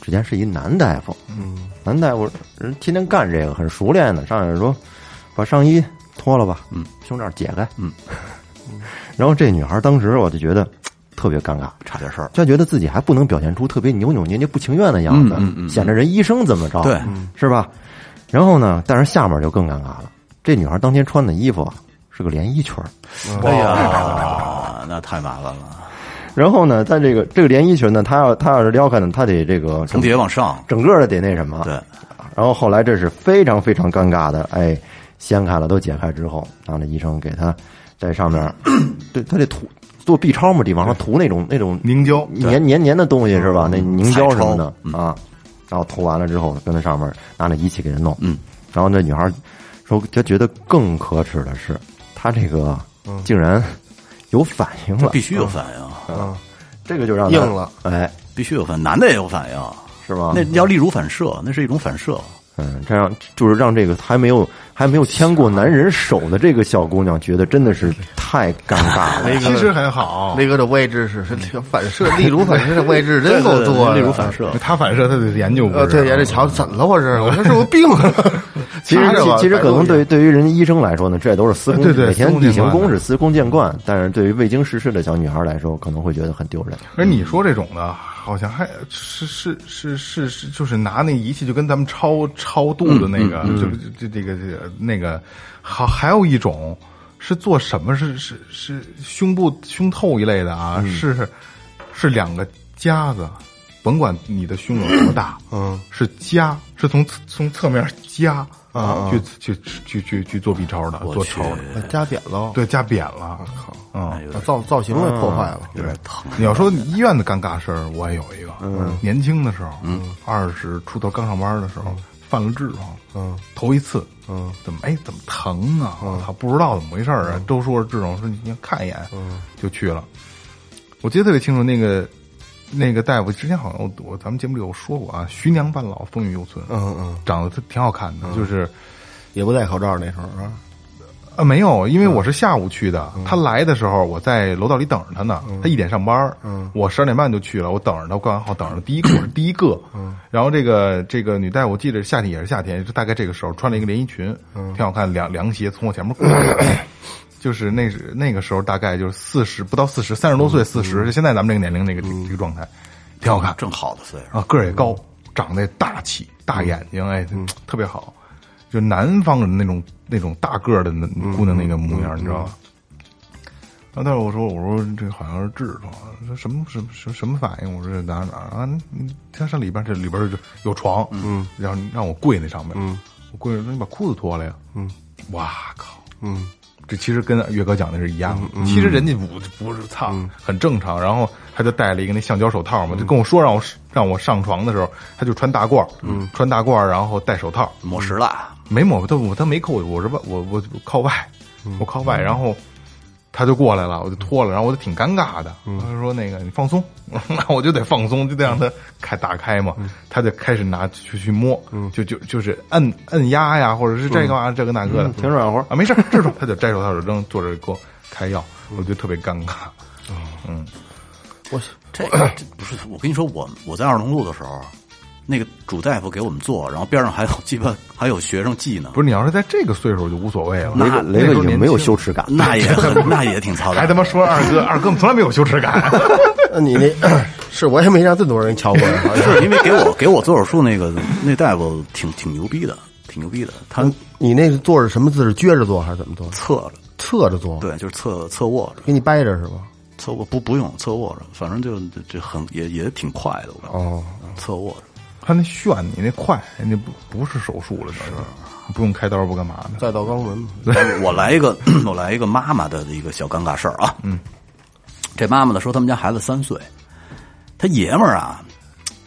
之前是一男大夫，嗯，男大夫人天天干这个，很熟练的。上来说，把上衣脱了吧，嗯，胸罩解开，嗯，*laughs* 然后这女孩当时我就觉得特别尴尬，差点事儿，就觉得自己还不能表现出特别扭扭捏捏、不情愿的样子，显得人医生怎么着，对，是吧？然后呢，但是下面就更尴尬了。这女孩当天穿的衣服啊，是个连衣裙哎呀，那太麻烦了。然后呢，在这个这个连衣裙呢，她要她要是撩开呢，她得这个从底下往上，整个的得那什么。对。然后后来这是非常非常尴尬的，哎，掀开了都解开之后，然后那医生给她在上面，对 *clears throat* 她得涂做 B 超嘛，地方上涂那种那种凝胶黏黏黏的东西是吧？那凝胶什么的啊。然后涂完了之后，跟那上面拿那仪器给人弄。嗯。然后那女孩说，她觉得更可耻的是，她这个竟然。有反应了，必须有反应啊！这个就让硬了，哎，必须有反，男的也有反应，是吧？那叫例如反射，那是一种反射。嗯，这样就是让这个还没有还没有牵过男人手的这个小姑娘觉得真的是太尴尬了。*laughs* 其实很好，那个的位置是是反射，例如反射 *laughs* 的位置真够多。例如反射，他反射他得研究，对，研究瞧怎么了？我这我这是不是病了？*laughs* 其实其实可能对对于人家医生来说呢，这都是司空每天例行公事，司空见惯。但是对于未经世事的小女孩来说，可能会觉得很丢人。而你说这种的。好像还是是是是是，就是拿那仪器就跟咱们超超度的那个，就就这个这个那个，好还有一种是做什么？是是是胸部胸透一类的啊？是是两个夹子，甭管你的胸有多大，嗯，是夹，是从从侧面夹，啊去去去去去做 B 超的，做超的，加扁了，对，加扁了，嗯。把造造型给破坏了。有点疼。你要说医院的尴尬事儿，我也有一个。嗯，年轻的时候，嗯，二十出头刚上班的时候，犯了痔疮。嗯，头一次。嗯，怎么哎怎么疼啊？我操，不知道怎么回事啊？都说是痔疮，说你看一眼，嗯，就去了。我记得特别清楚，那个那个大夫之前好像我我咱们节目里有说过啊，徐娘半老，风雨犹存。嗯嗯，长得挺好看的，就是也不戴口罩那时候啊。啊，没有，因为我是下午去的。他来的时候，我在楼道里等着他呢。他一点上班，我十二点半就去了。我等着他，挂完号等着。第一个我是第一个，然后这个这个女大夫，我记得夏天也是夏天，就大概这个时候穿了一个连衣裙，挺好看，凉凉鞋从我前面过来。*laughs* 就是那是那个时候，大概就是四十不到四十，三十多岁，四十，就现在咱们这个年龄那个这个状态，挺好看。正好的岁数，啊，个儿也高，长得大气，大眼睛，哎，特别好，就南方人那种那种大个儿的那姑娘那个模样，你知道吧？然后但是我说我说这好像是痔疮，说什么什么什么什么反应？我说这哪哪啊？你他上里边这里边就有床，嗯，然后让我跪那上面，嗯，我跪着说你把裤子脱了呀，嗯，哇靠，嗯，这其实跟岳哥讲的是一样的，其实人家不不是操，很正常。然后他就戴了一个那橡胶手套嘛，就跟我说让我让我上床的时候，他就穿大褂，嗯，穿大褂，然后戴手套，抹实了，没抹他我他没扣我，我是外我我我靠外，我靠外，然后他就过来了，我就脱了，然后我就挺尴尬的。他说那个你放松，*laughs* 那我就得放松，就得让他开打开嘛。他就开始拿去去摸，就就就是摁摁压呀，或者是这个啊这个那个的，挺软和。啊，没事儿，痔疮，他就摘手套就扔，坐着给我开药，我觉得特别尴尬。嗯。我这个这不是我跟你说，我我在二龙路的时候，那个主大夫给我们做，然后边上还有鸡巴还有学生记呢，不是你要是在这个岁数就无所谓了，雷哥雷哥已经没有羞耻感，那也很那也挺操 *laughs* 蛋。还他妈说二哥，二哥从来没有羞耻感。*laughs* 那你那 *clears throat* 是我也没让这么多人瞧过，*laughs* 是因为给我给我做手术那个那大夫挺挺牛逼的，挺牛逼的，他你那个坐着什么姿势？撅着坐还是怎么坐？侧着，侧着坐，对，就是侧侧卧着，给你掰着是吧？侧卧不不用侧卧着，反正就这很也也挺快的，我感觉哦，侧卧着。他那炫你那快，人家不不是手术了，这是不用开刀不干嘛的。再到肛门嘛，*laughs* 我来一个，*clears throat* 我来一个妈妈的一个小尴尬事儿啊。嗯，这妈妈呢说他们家孩子三岁，他爷们儿啊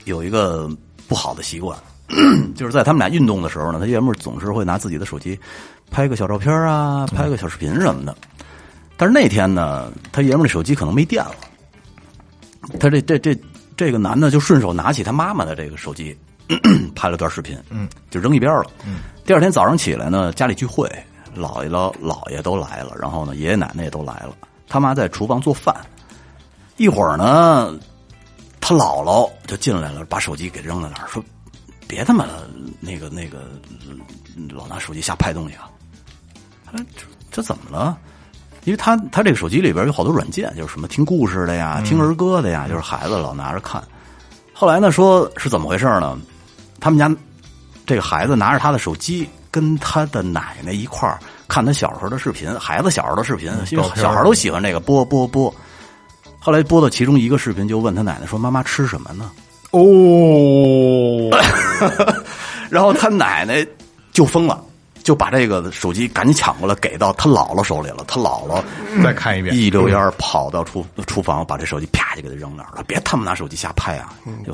有一个不好的习惯，*clears throat* 就是在他们俩运动的时候呢，他爷们儿总是会拿自己的手机拍个小照片啊，拍个小视频什么的。但是那天呢，他爷们儿的手机可能没电了，他这这这这个男的就顺手拿起他妈妈的这个手机，*clears throat* 拍了段视频，嗯，就扔一边了。嗯，第二天早上起来呢，家里聚会，姥爷姥姥爷都来了，然后呢，爷爷奶奶也都来了，他妈在厨房做饭。一会儿呢，他姥姥就进来了，把手机给扔在那儿，说：“别他妈那个那个嗯老拿手机瞎拍东西啊！”他说：“这这怎么了？”因为他他这个手机里边有好多软件，就是什么听故事的呀、听儿歌的呀，就是孩子老拿着看。后来呢，说是怎么回事呢？他们家这个孩子拿着他的手机，跟他的奶奶一块儿看他小时候的视频，孩子小时候的视频，因为小孩都喜欢这个，播播播。后来播到其中一个视频，就问他奶奶说：“妈妈吃什么呢？”哦，*laughs* 然后他奶奶就疯了，就把这个手机赶紧抢过来给到他姥姥手里了。他姥姥再看一遍，一溜烟儿跑到厨厨房，把这手机啪就给他扔那儿了。别他妈拿手机瞎拍啊！*laughs*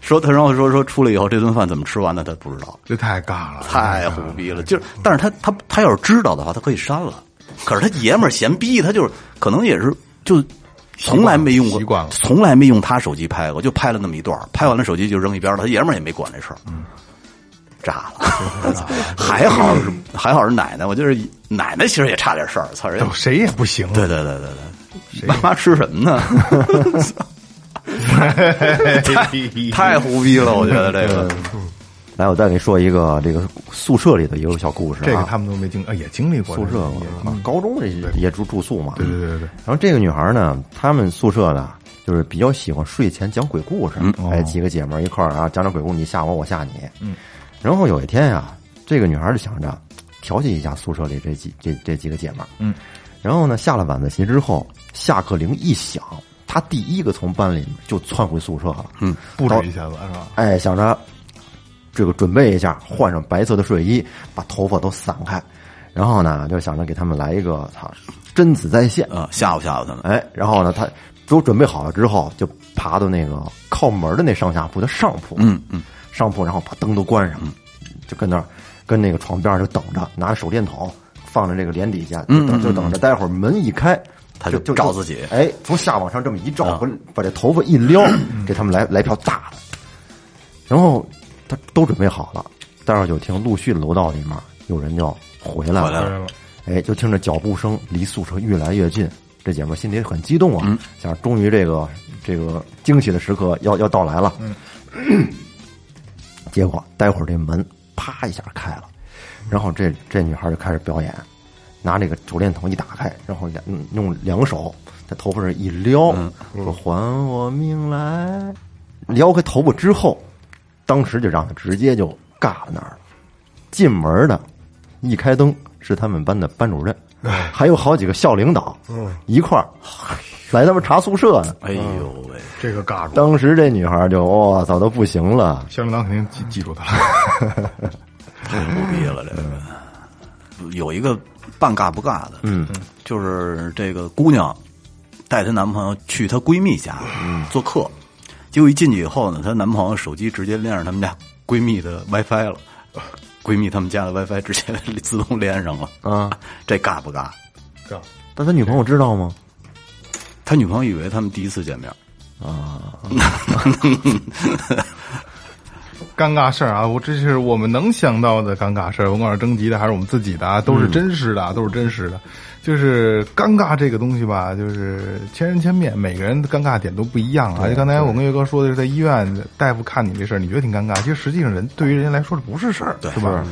说他然后说说出来以后这顿饭怎么吃完的他不知道，这太尬了，太虎逼了。就是，但是他他他要是知道的话，他可以删了。可是他爷们儿闲逼，他就是可能也是就从来没用过，习惯了从来没用他手机拍过，就拍了那么一段儿，拍完了手机就扔一边了。他爷们儿也没管这事儿，炸了。*laughs* 还好是还好是奶奶，我就是奶奶其实也差点事儿，操人家谁也不行。对对对对对，妈妈吃什么呢？*laughs* 太胡逼了，我觉得这个。来，我再给你说一个这个宿舍里的一个小故事啊。这个他们都没经啊，也经历过宿舍高中这也住住宿嘛。对对对对对，然后这个女孩呢，她们宿舍呢，就是比较喜欢睡前讲鬼故事，哎，几个姐们儿一块儿啊，讲讲鬼故事，你吓我，我吓你。嗯。然后有一天呀，这个女孩就想着调戏一下宿舍里这几这这几个姐们儿。嗯。然后呢，下了晚自习之后，下课铃一响，她第一个从班里就窜回宿舍了。嗯。布置一下子是吧？哎，想着这个准备一下，换上白色的睡衣，把头发都散开，然后呢，就想着给他们来一个操贞子在线，啊，吓唬吓唬他们。哎，然后呢，他都准备好了之后，就爬到那个靠门的那上下铺的上铺，嗯嗯，上铺，然后把灯都关上，就跟那儿跟那个床边儿就等着，拿着手电筒放在这个帘底下，就等就等着，待会儿门一开。他就就照自己哎，从下往上这么一照，把把这头发一撩，给他们来来票大的。然后他都准备好了，待会儿就听陆续楼道里面有人就回来了，回来了哎，就听着脚步声离宿舍越来越近，这姐们儿心里很激动啊，想终于这个这个惊喜的时刻要要到来了。*clears throat* 结果待会儿这门啪一下开了，然后这这女孩就开始表演，拿这个手电筒一打开，然后两嗯用两手在头发上一撩，说还我命来，撩开头发之后，当时就让他直接就尬在那儿了。进门的，一开灯是他们班的班主任，还有好几个校领导，嗯。一块儿来他们查宿舍呢。哎呦喂，这个尬住，当时这女孩就哇操都不行了，校领导肯定记记住他了。*laughs* 太牛逼了！这个有一个半尬不尬的，嗯，就是这个姑娘带她男朋友去她闺蜜家做客，结果一进去以后呢，她男朋友手机直接连上他们家闺蜜的 WiFi 了，闺蜜他们家的 WiFi 直接自动连上了啊，*laughs* 这尬不尬？尬但他女朋友知道吗？他女朋友以为他们第一次见面啊，*laughs* 尴尬事儿啊，我这是我们能想到的尴尬事儿，甭管是征集的还是我们自己的啊，都是真实的啊，都是真实的。就是尴尬这个东西吧，就是千人千面，每个人的尴尬点都不一样啊。就刚才我跟岳哥说的是，在医院大夫看你这事儿，你觉得挺尴尬，其实实际上人对于人家来说这不是事儿，是吧？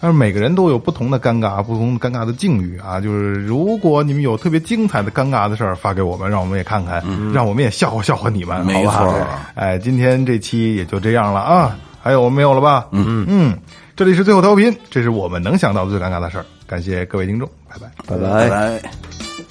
但是每个人都有不同的尴尬，不同的尴尬的境遇啊。就是如果你们有特别精彩的尴尬的事儿，发给我们，让我们也看看，让我们也笑话笑话你们，没好吧错哎，今天这期也就这样了啊。还有没有了吧？嗯嗯，这里是最后调频，这是我们能想到的最尴尬的事儿。感谢各位听众拜拜。拜拜。拜拜。